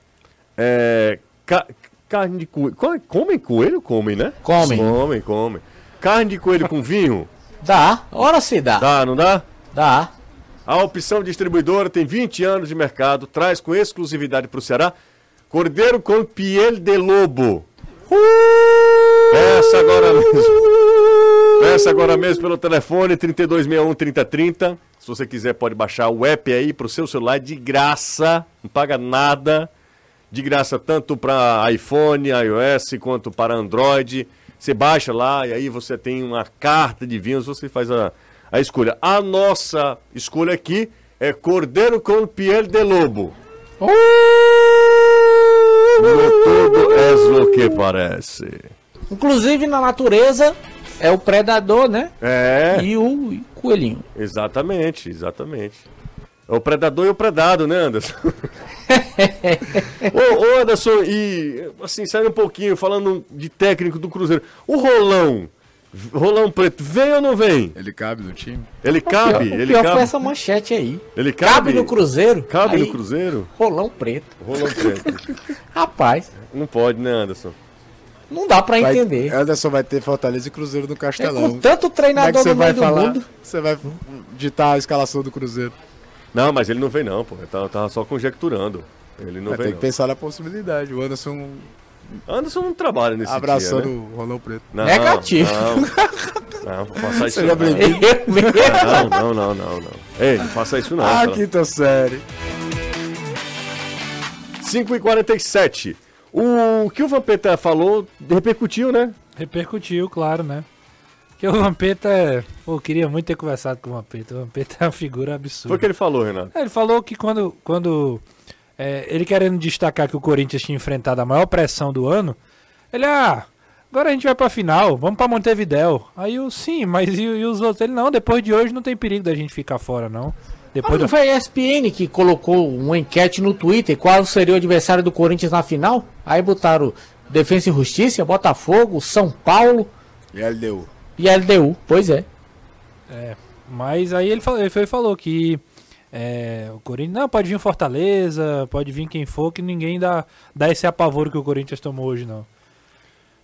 Speaker 2: é, ca- carne de coelho? Co- Comem coelho? Comem, né?
Speaker 5: Comem.
Speaker 2: Comem, comem. Carne de coelho com vinho?
Speaker 5: Dá, ora se dá.
Speaker 2: Dá, não dá?
Speaker 5: Dá.
Speaker 2: A opção distribuidora tem 20 anos de mercado, traz com exclusividade para o Ceará Cordeiro com piel de lobo. Peça agora mesmo. Peça agora mesmo pelo telefone 3261 3030. Se você quiser, pode baixar o app aí para o seu celular de graça, não paga nada. De graça tanto para iPhone, iOS, quanto para Android. Você baixa lá e aí você tem uma carta de vinhos, você faz a, a escolha. A nossa escolha aqui é Cordeiro com piel de lobo. No todo é o que parece.
Speaker 5: Inclusive na natureza é o predador, né?
Speaker 2: É,
Speaker 5: E o e o coelhinho.
Speaker 2: exatamente, exatamente. É o predador e o predado, né, Anderson? ô, ô, Anderson, e assim, saindo um pouquinho, falando de técnico do Cruzeiro. O Rolão, Rolão Preto, vem ou não vem?
Speaker 6: Ele cabe no time?
Speaker 2: Ele cabe?
Speaker 5: o
Speaker 2: Ele
Speaker 5: pior foi
Speaker 2: cabe?
Speaker 5: essa manchete aí.
Speaker 2: Ele
Speaker 5: Cabe,
Speaker 2: cabe?
Speaker 5: no Cruzeiro.
Speaker 2: Cabe
Speaker 5: aí,
Speaker 2: no Cruzeiro?
Speaker 5: Rolão preto.
Speaker 2: Rolão Preto.
Speaker 5: Rapaz,
Speaker 2: Não pode, né, Anderson?
Speaker 5: não dá pra
Speaker 6: Vai-
Speaker 5: entender.
Speaker 6: Anderson vai ter Fortaleza e Cruzeiro no
Speaker 5: É
Speaker 6: Castelão.
Speaker 5: com tanto
Speaker 6: Como é que
Speaker 5: treinador
Speaker 6: você
Speaker 5: no
Speaker 6: vai
Speaker 5: meio do
Speaker 6: falar?
Speaker 5: mundo.
Speaker 6: Você vai ditar a escalação do Cruzeiro.
Speaker 2: Não, mas ele não vem não, pô. Ele tava, tava só conjecturando. Ele não
Speaker 6: Vai
Speaker 2: vem
Speaker 6: ter
Speaker 2: não.
Speaker 6: que pensar na possibilidade. O Anderson
Speaker 2: Anderson não trabalha nesse
Speaker 6: abraçando
Speaker 2: dia, né?
Speaker 6: o Rolão Preto.
Speaker 2: Não,
Speaker 5: Negativo.
Speaker 2: Não, não, faça isso
Speaker 6: Seja
Speaker 2: não. Não, não, não, não, não. Ei, não faça isso não.
Speaker 6: Ah,
Speaker 2: cara.
Speaker 6: quinta série.
Speaker 2: 5 e 47 O que o Vampeta falou repercutiu, né?
Speaker 7: Repercutiu, claro, né? Porque o Vampeta é. Pô, eu queria muito ter conversado com o Vampeta. O Vampeta é uma figura absurda.
Speaker 2: Foi o que ele falou, Renato.
Speaker 7: É, Ele falou que quando. quando é, ele querendo destacar que o Corinthians tinha enfrentado a maior pressão do ano, ele, ah, agora a gente vai pra final, vamos pra Montevidéu. Aí eu, sim, mas e, e os outros? Ele, não, depois de hoje não tem perigo da gente ficar fora, não.
Speaker 5: Ah,
Speaker 7: Depois
Speaker 5: não
Speaker 7: do...
Speaker 5: foi a ESPN que colocou uma enquete no Twitter qual seria o adversário do Corinthians na final? Aí botaram Defensa e Justiça, Botafogo, São Paulo
Speaker 6: E ele deu.
Speaker 5: e LDU. Pois é.
Speaker 7: Mas aí ele falou, ele foi- falou que é, o Corinthians. Não, pode vir o Fortaleza, pode vir quem for, que ninguém dá, dá esse apavoro que o Corinthians tomou hoje, não.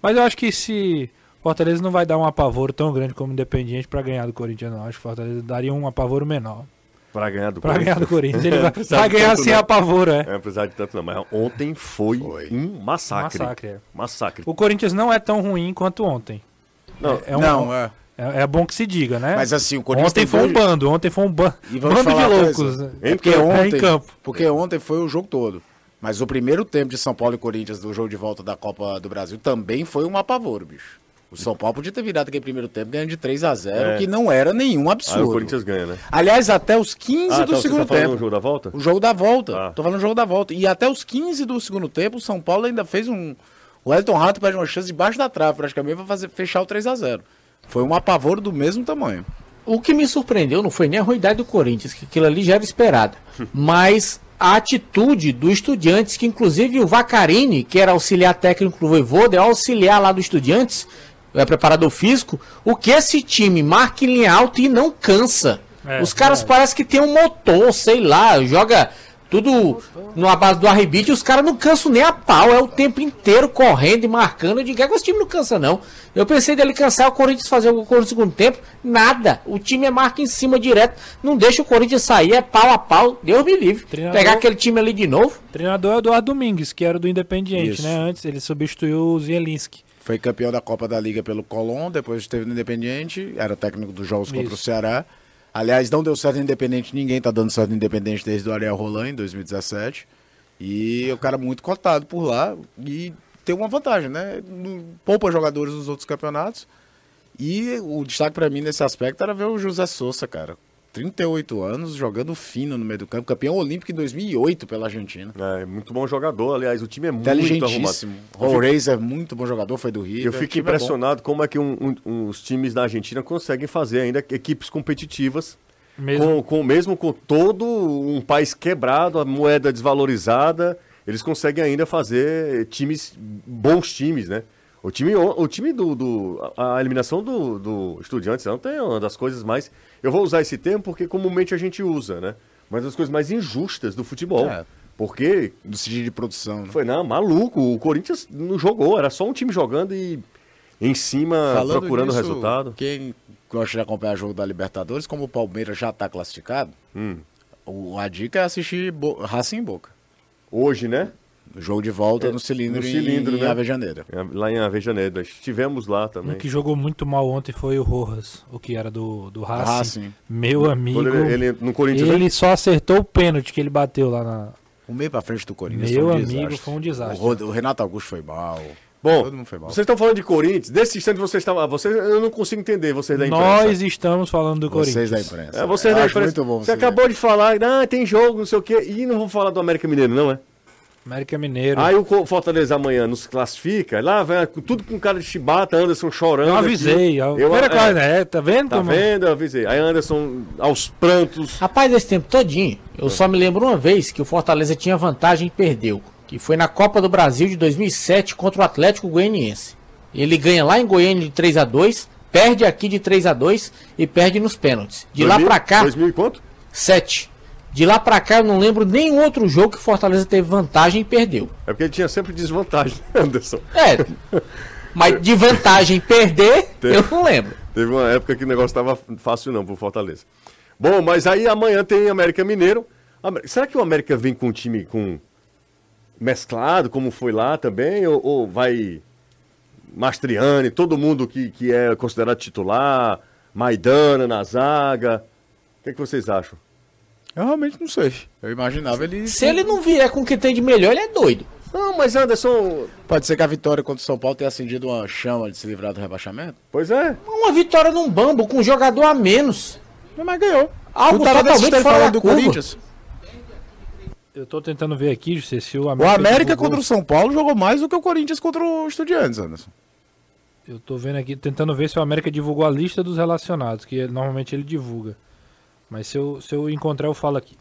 Speaker 7: Mas eu acho que se. Fortaleza não vai dar um apavoro tão grande como o Independiente pra ganhar do Corinthians, não. Acho que Fortaleza daria um apavoro menor.
Speaker 2: Pra ganhar do
Speaker 7: Pra ganhar do Corinthians. Ele vai, vai
Speaker 2: de
Speaker 7: ganhar sem
Speaker 2: não.
Speaker 7: apavoro, é.
Speaker 2: É, apesar de tanto não, mas ontem foi,
Speaker 6: Foi.
Speaker 2: um massacre.
Speaker 7: Massacre, é.
Speaker 2: Massacre.
Speaker 7: O Corinthians não é tão ruim quanto ontem.
Speaker 2: Não,
Speaker 7: É, é um-
Speaker 6: não, é.
Speaker 7: É, é bom que se diga, né?
Speaker 6: Mas assim, o Corinthians
Speaker 7: Ontem
Speaker 6: tem
Speaker 7: foi um bando, ontem foi um ban
Speaker 6: E vamos
Speaker 7: bando de loucos.
Speaker 6: coisa.
Speaker 7: né?
Speaker 6: É porque
Speaker 7: É,
Speaker 6: ontem,
Speaker 7: em campo.
Speaker 6: porque ontem foi o jogo todo. Mas o primeiro tempo de São Paulo e Corinthians do jogo de volta da Copa do Brasil também foi um apavoro, bicho. O São Paulo podia ter virado aquele primeiro tempo ganhando de 3 a 0
Speaker 2: É.
Speaker 6: que não era nenhum
Speaker 2: Aí o
Speaker 6: absurdo.
Speaker 2: Corinthians ganha, né?
Speaker 6: Aliás, até os 15
Speaker 2: Ah,
Speaker 6: do
Speaker 2: tá, você
Speaker 6: segundo
Speaker 2: tá falando
Speaker 6: tempo.
Speaker 2: no jogo da volta?
Speaker 6: O jogo da volta.
Speaker 2: Ah.
Speaker 6: Tô falando do jogo da volta. E até os 15 do segundo tempo, o São Paulo ainda fez um. O Elton Rato perde uma chance debaixo da trave, praticamente, pra fazer, fechar o 3 a 0 Foi um apavoro do mesmo tamanho.
Speaker 5: O que me surpreendeu não foi nem a ruindade do Corinthians, que aquilo ali já era esperado, mas a atitude do Estudiantes, que inclusive o Vacarini, que era auxiliar técnico do Voivoda, é auxiliar lá do Estudiantes, é preparador físico, o que esse time marca em linha alta e não cansa.
Speaker 7: É,
Speaker 5: Os caras parecem que tem um motor, sei lá, joga tudo numa base do arrebite, os caras não cansam nem a pau, é o tempo inteiro correndo e marcando. Eu digo, é que esse time não cansa, não. Eu pensei dele cansar o Corinthians fazer o gol no segundo tempo, nada. O time é marca em cima direto, não deixa o Corinthians sair, é pau a pau, Deus me livre.
Speaker 7: Treinador-
Speaker 5: Pegar aquele time ali de novo.
Speaker 7: Treinador é o Eduardo Domingues, que era do Independiente,
Speaker 6: Isso.
Speaker 7: né? Antes ele substituiu o Zielinski.
Speaker 6: Foi campeão da Copa da Liga pelo Colón, depois esteve no Independente, era técnico dos jogos contra o
Speaker 7: Isso.
Speaker 6: Ceará. Aliás, não deu certo Independente, ninguém tá dando certo Independente desde o Ariel Roland em 2017. E o cara muito cotado por lá e tem uma vantagem, né? Poupa jogadores dos outros campeonatos. E o destaque pra mim nesse aspecto era ver o José Souza, cara. 38 anos, jogando fino no meio do campo, campeão olímpico em 2008 pela Argentina.
Speaker 2: É, muito bom jogador, aliás, o time é muito arrumado.
Speaker 6: Rollrace é muito bom jogador, foi do Rio.
Speaker 2: Eu fico impressionado como é que um- um- os times da Argentina conseguem fazer ainda equipes competitivas,
Speaker 7: Mesmo,
Speaker 2: com, com- mesmo com todo um país quebrado, a moeda desvalorizada, eles conseguem ainda fazer times, bons times, né? O time, o time do, do- a eliminação do, do Estudiantes ontem é uma das coisas mais, eu vou usar esse termo porque comumente a gente usa, né? Mas das coisas mais injustas do futebol.
Speaker 6: É.
Speaker 2: Porque
Speaker 6: Do sentido de produção, né?
Speaker 2: foi, não, maluco. O Corinthians não jogou, era só um time jogando e em cima procurando o
Speaker 6: nisso,
Speaker 2: resultado.
Speaker 6: Quem gosta de acompanhar jogo da Libertadores, como o Palmeiras já está classificado,
Speaker 2: Hum.
Speaker 6: o- a dica é assistir Bo Racing Boca.
Speaker 2: Hoje, né?
Speaker 6: O jogo de volta
Speaker 2: É,
Speaker 6: no cilindro,
Speaker 2: no cilindro,
Speaker 6: em,
Speaker 2: né?
Speaker 6: Avejaneira.
Speaker 2: Lá em Avejaneira. Estivemos lá também.
Speaker 7: que jogou muito mal ontem foi o Rojas, o que era do, do Racing.
Speaker 6: Racing.
Speaker 7: Meu amigo.
Speaker 2: Ele, ele- no Corinthians. né?
Speaker 7: Ele só acertou o pênalti que ele bateu lá na.
Speaker 6: O meio pra frente do Corinthians
Speaker 7: Meu
Speaker 6: foi um
Speaker 7: amigo,
Speaker 6: desastre.
Speaker 7: foi um desastre.
Speaker 6: O, Rod- o Renato Augusto foi mal.
Speaker 2: Bom,
Speaker 6: Todo mundo foi mal.
Speaker 2: vocês estão falando de Corinthians. Desse instante vocês estavam. Vocês, eu não consigo entender, vocês da imprensa.
Speaker 7: Nós estamos falando do
Speaker 6: Vocês
Speaker 7: Corinthians.
Speaker 6: da imprensa.
Speaker 2: É, vocês
Speaker 6: Eu
Speaker 2: da
Speaker 6: acho
Speaker 2: imprensa.
Speaker 6: muito bom
Speaker 2: Você
Speaker 6: vocês
Speaker 2: acabou de falar, ah, tem jogo, não sei o quê. E não vou falar do América Mineiro, não é?
Speaker 7: América Mineiro.
Speaker 2: Aí o Fortaleza amanhã nos classifica, lá vai tudo com cara de chibata, Anderson chorando.
Speaker 7: eu avisei. Eu,
Speaker 2: Eu,
Speaker 7: Primeira
Speaker 2: é,
Speaker 7: coisa, né? Tá vendo?
Speaker 2: Tá
Speaker 7: como-
Speaker 2: vendo? Eu avisei. Aí Anderson aos prantos.
Speaker 5: Rapaz, esse tempo todinho, eu só me lembro uma vez que o Fortaleza tinha vantagem e perdeu, que foi na Copa do Brasil de 2007 contra o Atlético Goianiense. Ele ganha lá em Goiânia de 3 a 2 perde aqui de 3 a 2 e perde nos pênaltis. De lá
Speaker 2: 2000,
Speaker 5: pra cá,
Speaker 2: 2000 e quanto?
Speaker 5: 7. De lá pra cá eu não lembro nenhum outro jogo que o Fortaleza teve vantagem e perdeu.
Speaker 2: É porque ele tinha sempre desvantagem, Anderson.
Speaker 5: É. Mas de vantagem perder, eu não lembro.
Speaker 2: Teve uma época que o negócio tava fácil não pro Fortaleza. Bom, mas aí amanhã tem América Mineiro. Será que o América vem com um time com mesclado, como foi lá também? Ou, ou vai Mastriani, todo mundo que, que é considerado titular, Maidana na zaga? O que, é que vocês acham?
Speaker 6: Eu realmente não sei. Eu imaginava ele.
Speaker 5: Se ele não vier com o que tem de melhor, ele é doido.
Speaker 2: Não, mas Anderson.
Speaker 6: Pode ser que a vitória contra o São Paulo tenha acendido uma chama de se livrar do rebaixamento?
Speaker 2: Pois é.
Speaker 5: Uma vitória num bambo com um jogador a menos.
Speaker 6: Mas ganhou.
Speaker 5: Algo totalmente fora
Speaker 6: do. Corinthians.
Speaker 7: Eu tô tentando ver aqui, José, se o
Speaker 6: O
Speaker 7: América.
Speaker 6: América
Speaker 7: divulgou-
Speaker 6: contra o São Paulo jogou mais do que o Corinthians contra o Estudiantes, Anderson.
Speaker 7: Eu tô vendo aqui, tentando ver se o América divulgou a lista dos relacionados, que normalmente ele divulga. Mas se eu, se eu encontrar, eu falo aqui.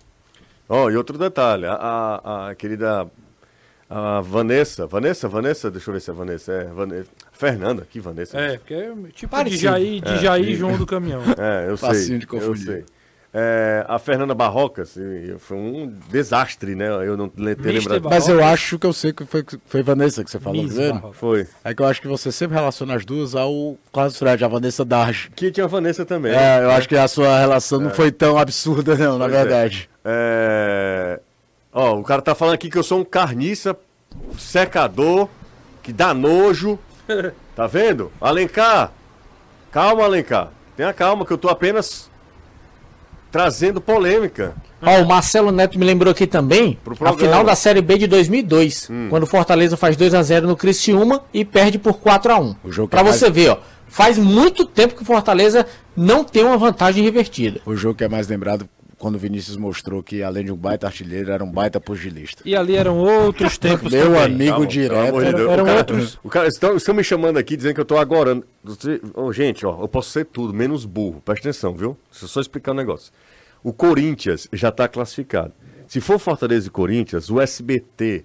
Speaker 2: Ó, e outro detalhe, a, a, a querida a Vanessa, Vanessa, Vanessa, deixa eu ver se é Vanessa, é Vanessa, Fernanda, que Vanessa.
Speaker 7: É, porque é tipo
Speaker 5: Parecido.
Speaker 7: de Jair, de
Speaker 2: É,
Speaker 7: Jair
Speaker 2: e-
Speaker 7: João do Caminhão.
Speaker 2: É, eu sei.
Speaker 6: Facinho de
Speaker 2: eu sei. É, a Fernanda Barrocas, foi um desastre, né? Eu não ter
Speaker 7: Mister
Speaker 2: lembrado.
Speaker 7: Barrocas.
Speaker 6: Mas eu acho que eu sei que foi, foi Vanessa que você falou
Speaker 7: Miss. Barroca.
Speaker 2: Foi.
Speaker 6: É que eu acho que você sempre relaciona as duas ao Carlos Fred, a Vanessa Darge.
Speaker 2: Que tinha a Vanessa também.
Speaker 6: É, eu acho que a sua relação não foi tão absurda, não, na
Speaker 2: Pois é.
Speaker 6: verdade.
Speaker 2: É... Ó, o cara tá falando aqui que eu sou um carniça, secador, que dá nojo. Tá vendo? Alencar, calma, Alencar. Tenha calma, que eu tô apenas trazendo polêmica.
Speaker 5: Ó, o Marcelo Neto me lembrou aqui também a final da Série B de 2002, quando o Fortaleza faz 2 a 0 no Criciúma e perde por 4 a 1.
Speaker 6: O jogo que
Speaker 5: Pra
Speaker 6: é mais-
Speaker 5: você ver, ó, faz muito tempo que o Fortaleza não tem uma vantagem revertida.
Speaker 6: O jogo que é mais lembrado quando o Vinícius mostrou que, além de um baita artilheiro, era um baita pugilista.
Speaker 7: E ali eram outros tempos
Speaker 6: Meu
Speaker 7: também.
Speaker 6: amigo
Speaker 2: Calma,
Speaker 6: direto.
Speaker 2: de
Speaker 7: Eram-
Speaker 2: o cara,
Speaker 7: outros-
Speaker 2: O cara, estão, estão me chamando aqui dizendo que eu tô agora. Ô, gente, ó, eu posso ser tudo, menos burro. Presta atenção, viu? Deixa eu só explicar um negócio. O Corinthians já tá classificado. Se for Fortaleza e Corinthians, o SBT,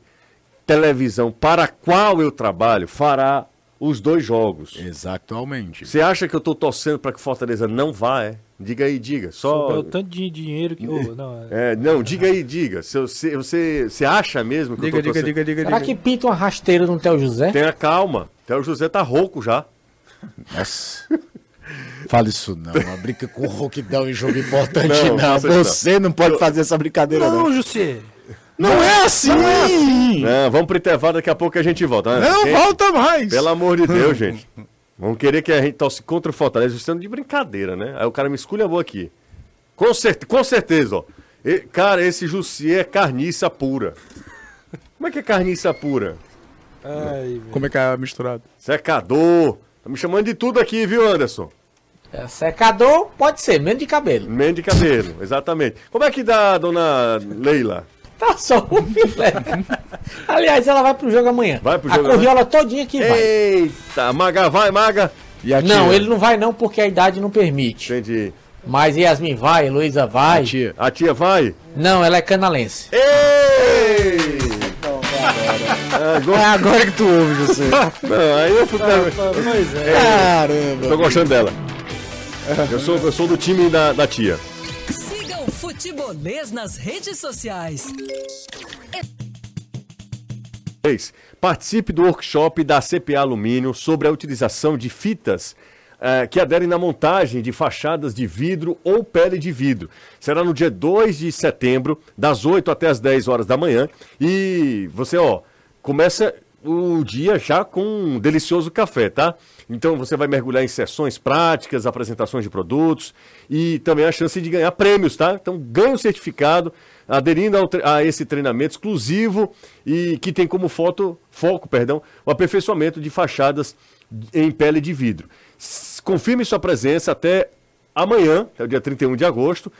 Speaker 2: televisão para a qual eu trabalho, fará os dois jogos.
Speaker 6: Exatamente.
Speaker 2: Você acha que eu tô torcendo para que Fortaleza não vá, é? Diga aí, diga. Só.
Speaker 7: Souber o tanto de dinheiro que. ô, não, é-
Speaker 2: É, não, diga aí, diga. Se você, você, você acha mesmo que eu tô torcendo?
Speaker 6: diga,
Speaker 5: Será que pinta uma rasteira no Theo José?
Speaker 2: Tenha calma. Até o José tá rouco já.
Speaker 6: Nossa. Fala isso não, não brinca com rouquidão em jogo importante,
Speaker 2: Não,
Speaker 6: não. Você não pode fazer essa brincadeira, não.
Speaker 7: Não, José!
Speaker 6: Não é assim!
Speaker 2: Não, vamos pro intervalo, daqui a pouco a gente volta. né?
Speaker 6: Não
Speaker 2: Gente,
Speaker 6: volta mais!
Speaker 2: Pelo amor de Deus, gente. Vamos querer que a gente torce contra o Fortaleza, estando de brincadeira, né? Aí o cara me esculhambou aqui. Com, cer com certeza, ó. E- cara, esse Jussier é carniça pura. Como é que é carniça pura?
Speaker 7: Ai.
Speaker 6: Como é que é misturado?
Speaker 2: Secador. Tá me chamando de tudo aqui, viu, Anderson?
Speaker 5: É, secador pode ser, menos de cabelo.
Speaker 2: Meio de cabelo, exatamente. Como é que dá, dona Leila?
Speaker 5: Tá só o filé. Aliás, ela vai pro jogo amanhã.
Speaker 2: Vai pro
Speaker 5: a
Speaker 2: jogo
Speaker 5: corriola todinha que vai.
Speaker 2: Eita, Maga, vai, Maga.
Speaker 6: E a
Speaker 5: Não, ele não vai não porque a idade não permite.
Speaker 2: Entendi.
Speaker 5: Mas Yasmin vai, Heloísa vai.
Speaker 6: A tia.
Speaker 2: A tia vai?
Speaker 5: Não, ela é canalense.
Speaker 2: Ei! Ah, go-
Speaker 6: É agora que tu ouve, José.
Speaker 2: Não, aí eu fui.
Speaker 7: Pois é.
Speaker 6: Caramba.
Speaker 2: Tô gostando dela. Eu sou, eu sou do time da, da tia.
Speaker 1: Futebolês nas redes sociais.
Speaker 2: Participe do workshop da CPA Alumínio sobre a utilização de fitas eh, que aderem na montagem de fachadas de vidro ou pele de vidro. Será no dia 2 de setembro, das 8 até as 10 horas da manhã. E você, ó, começa o dia já com um delicioso café, tá? Então você vai mergulhar em sessões práticas, apresentações de produtos e também a chance de ganhar prêmios, tá? Então ganhe o certificado aderindo ao a esse treinamento exclusivo e que tem como foto, foco, perdão, o aperfeiçoamento de fachadas em pele de vidro. Confirme sua presença até amanhã, é o dia 31 de agosto,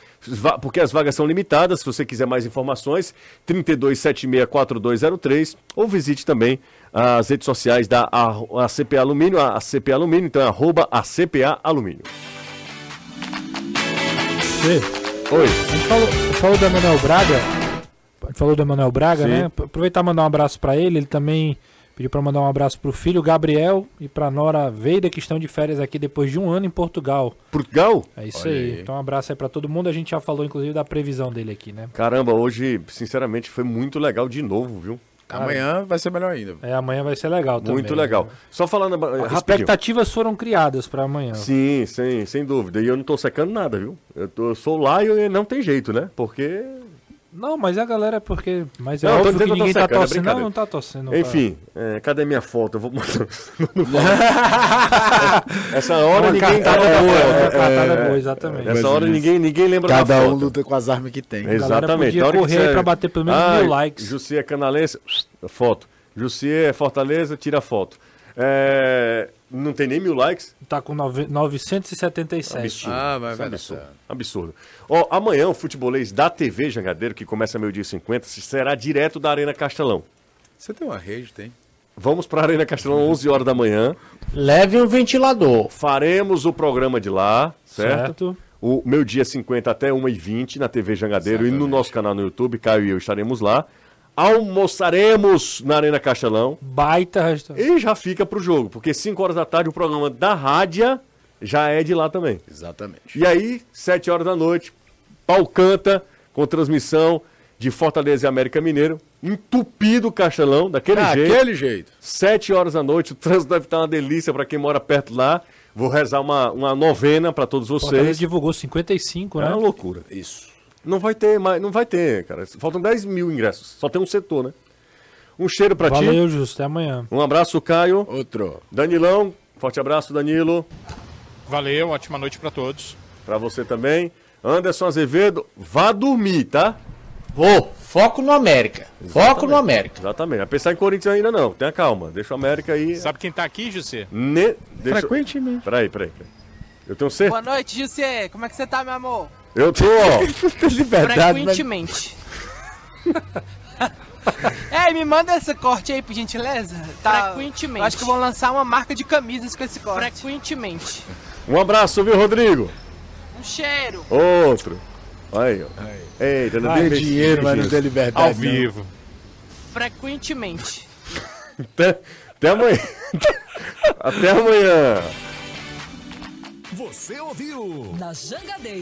Speaker 2: porque as vagas são limitadas. Se você quiser mais informações, 32764203 ou visite também as redes sociais da a, a CPA Alumínio, a, a CPA Alumínio, então é arroba a CPA Alumínio. Oi.
Speaker 7: A gente falou, falou do Emanuel Braga. Falou do Emanuel Braga,
Speaker 2: Sim.
Speaker 7: né? Aproveitar e mandar um abraço pra ele. Ele também pediu pra mandar um abraço pro filho Gabriel e pra Nora Veida, que estão de férias aqui depois de um ano em Portugal.
Speaker 2: Portugal?
Speaker 7: É isso
Speaker 6: Olha
Speaker 7: aí.
Speaker 6: aí.
Speaker 7: Então um abraço aí pra todo mundo. A gente já falou, inclusive, da previsão dele aqui, né?
Speaker 2: Caramba, hoje, sinceramente, foi muito legal de novo, viu?
Speaker 6: Amanhã vai ser melhor ainda.
Speaker 7: É, amanhã vai ser legal também.
Speaker 2: Muito legal. Só falando
Speaker 7: As expectativas foram criadas pra amanhã.
Speaker 2: Sim, sem, sem dúvida. E eu não tô secando nada, viu? Eu, tô, eu sou lá e eu- não tem jeito, né? Porque.
Speaker 7: Não, mas a galera é porque. Mas é
Speaker 2: Não,
Speaker 7: óbvio que ninguém tá
Speaker 2: secando, é
Speaker 7: torcendo. não, não tá torcendo. pra-
Speaker 2: Enfim, é, cadê minha foto? Eu vou mostrar. Essa hora
Speaker 7: Uma
Speaker 2: ninguém
Speaker 7: cartada
Speaker 2: tá
Speaker 7: boa, uma
Speaker 2: é,
Speaker 7: cartada
Speaker 2: é,
Speaker 7: boa, exatamente.
Speaker 2: Essa hora ninguém, ninguém lembra da
Speaker 6: Cada um
Speaker 2: foto.
Speaker 6: luta com as armas que tem.
Speaker 2: Exatamente.
Speaker 7: podia
Speaker 2: hora que
Speaker 7: correr
Speaker 2: você-
Speaker 7: aí pra bater pelo menos
Speaker 2: Ah,
Speaker 7: mil likes.
Speaker 2: Jussi é canalense, foto. Jussier, Fortaleza, tira foto. É, não tem nem mil likes.
Speaker 7: Tá com nove- 977.
Speaker 2: Absurdo.
Speaker 6: Ah, vai,
Speaker 2: Isso é
Speaker 6: vai dar
Speaker 2: absurdo. Absurdo. Ó, amanhã o futebolês da TV Jangadeiro, que começa meio-dia e 50, será direto da Arena Castelão.
Speaker 6: Você tem uma rede, tem?
Speaker 2: Vamos para a Arena Castelão 11 horas da manhã.
Speaker 5: Leve um ventilador.
Speaker 2: Faremos o programa de lá, certo?
Speaker 7: Certo.
Speaker 2: O meu dia 50 até 1h20 na TV Jangadeiro e no nosso canal no YouTube, Caio e eu estaremos lá. Almoçaremos na Arena Castelão
Speaker 7: Baita restaurante.
Speaker 2: e já fica pro jogo, porque 5 horas da tarde o programa da Rádia já é de lá também.
Speaker 6: Exatamente.
Speaker 2: E aí, 7 horas da noite, pau canta com transmissão de Fortaleza e América Mineiro, entupido o Castelão, daquele
Speaker 6: Ah,
Speaker 2: jeito.
Speaker 6: aquele jeito.
Speaker 2: 7 horas da noite, o trânsito deve estar uma delícia para quem mora perto lá. Vou rezar uma, uma novena para todos
Speaker 7: Fortaleza
Speaker 2: vocês.
Speaker 7: divulgou 55,
Speaker 2: É
Speaker 7: né?
Speaker 2: uma loucura.
Speaker 6: Isso.
Speaker 2: Não vai ter mais, não vai ter, cara. Faltam 10 mil ingressos. Só tem um setor, né? Um cheiro pra ti.
Speaker 7: Valeu, Justo. Até amanhã.
Speaker 2: Um abraço, Caio.
Speaker 6: Outro.
Speaker 2: Danilão, forte abraço, Danilo.
Speaker 4: Valeu, ótima noite para todos.
Speaker 2: Pra você também. Anderson Azevedo, vá dormir, tá?
Speaker 5: Vou. Foco no América. Foco no América.
Speaker 2: Exatamente. Vai pensar em Corinthians ainda não. Tenha calma. Deixa o América aí.
Speaker 4: Sabe quem tá aqui, José?
Speaker 2: Ne... Deixa...
Speaker 6: Frequentemente.
Speaker 2: Peraí, peraí, peraí. Eu tenho certeza.
Speaker 9: Boa noite, José. Como é que você tá, meu amor?
Speaker 2: Eu tô, ó.
Speaker 6: Liberdade, né?
Speaker 9: Frequentemente. Ei, me manda esse corte aí, por gentileza. Tá,
Speaker 10: Frequentemente.
Speaker 9: eu Acho que vão lançar uma marca de camisas com esse corte.
Speaker 10: Frequentemente.
Speaker 2: Um abraço, viu, Rodrigo?
Speaker 9: Um cheiro.
Speaker 2: Outro. Aí, ó. Eita, não Tem
Speaker 6: dinheiro, mas não tem liberdade.
Speaker 4: Ao
Speaker 6: não.
Speaker 4: vivo.
Speaker 10: Frequentemente.
Speaker 2: Até, até amanhã. até amanhã.
Speaker 3: Você ouviu?
Speaker 1: Na Jangadeiro.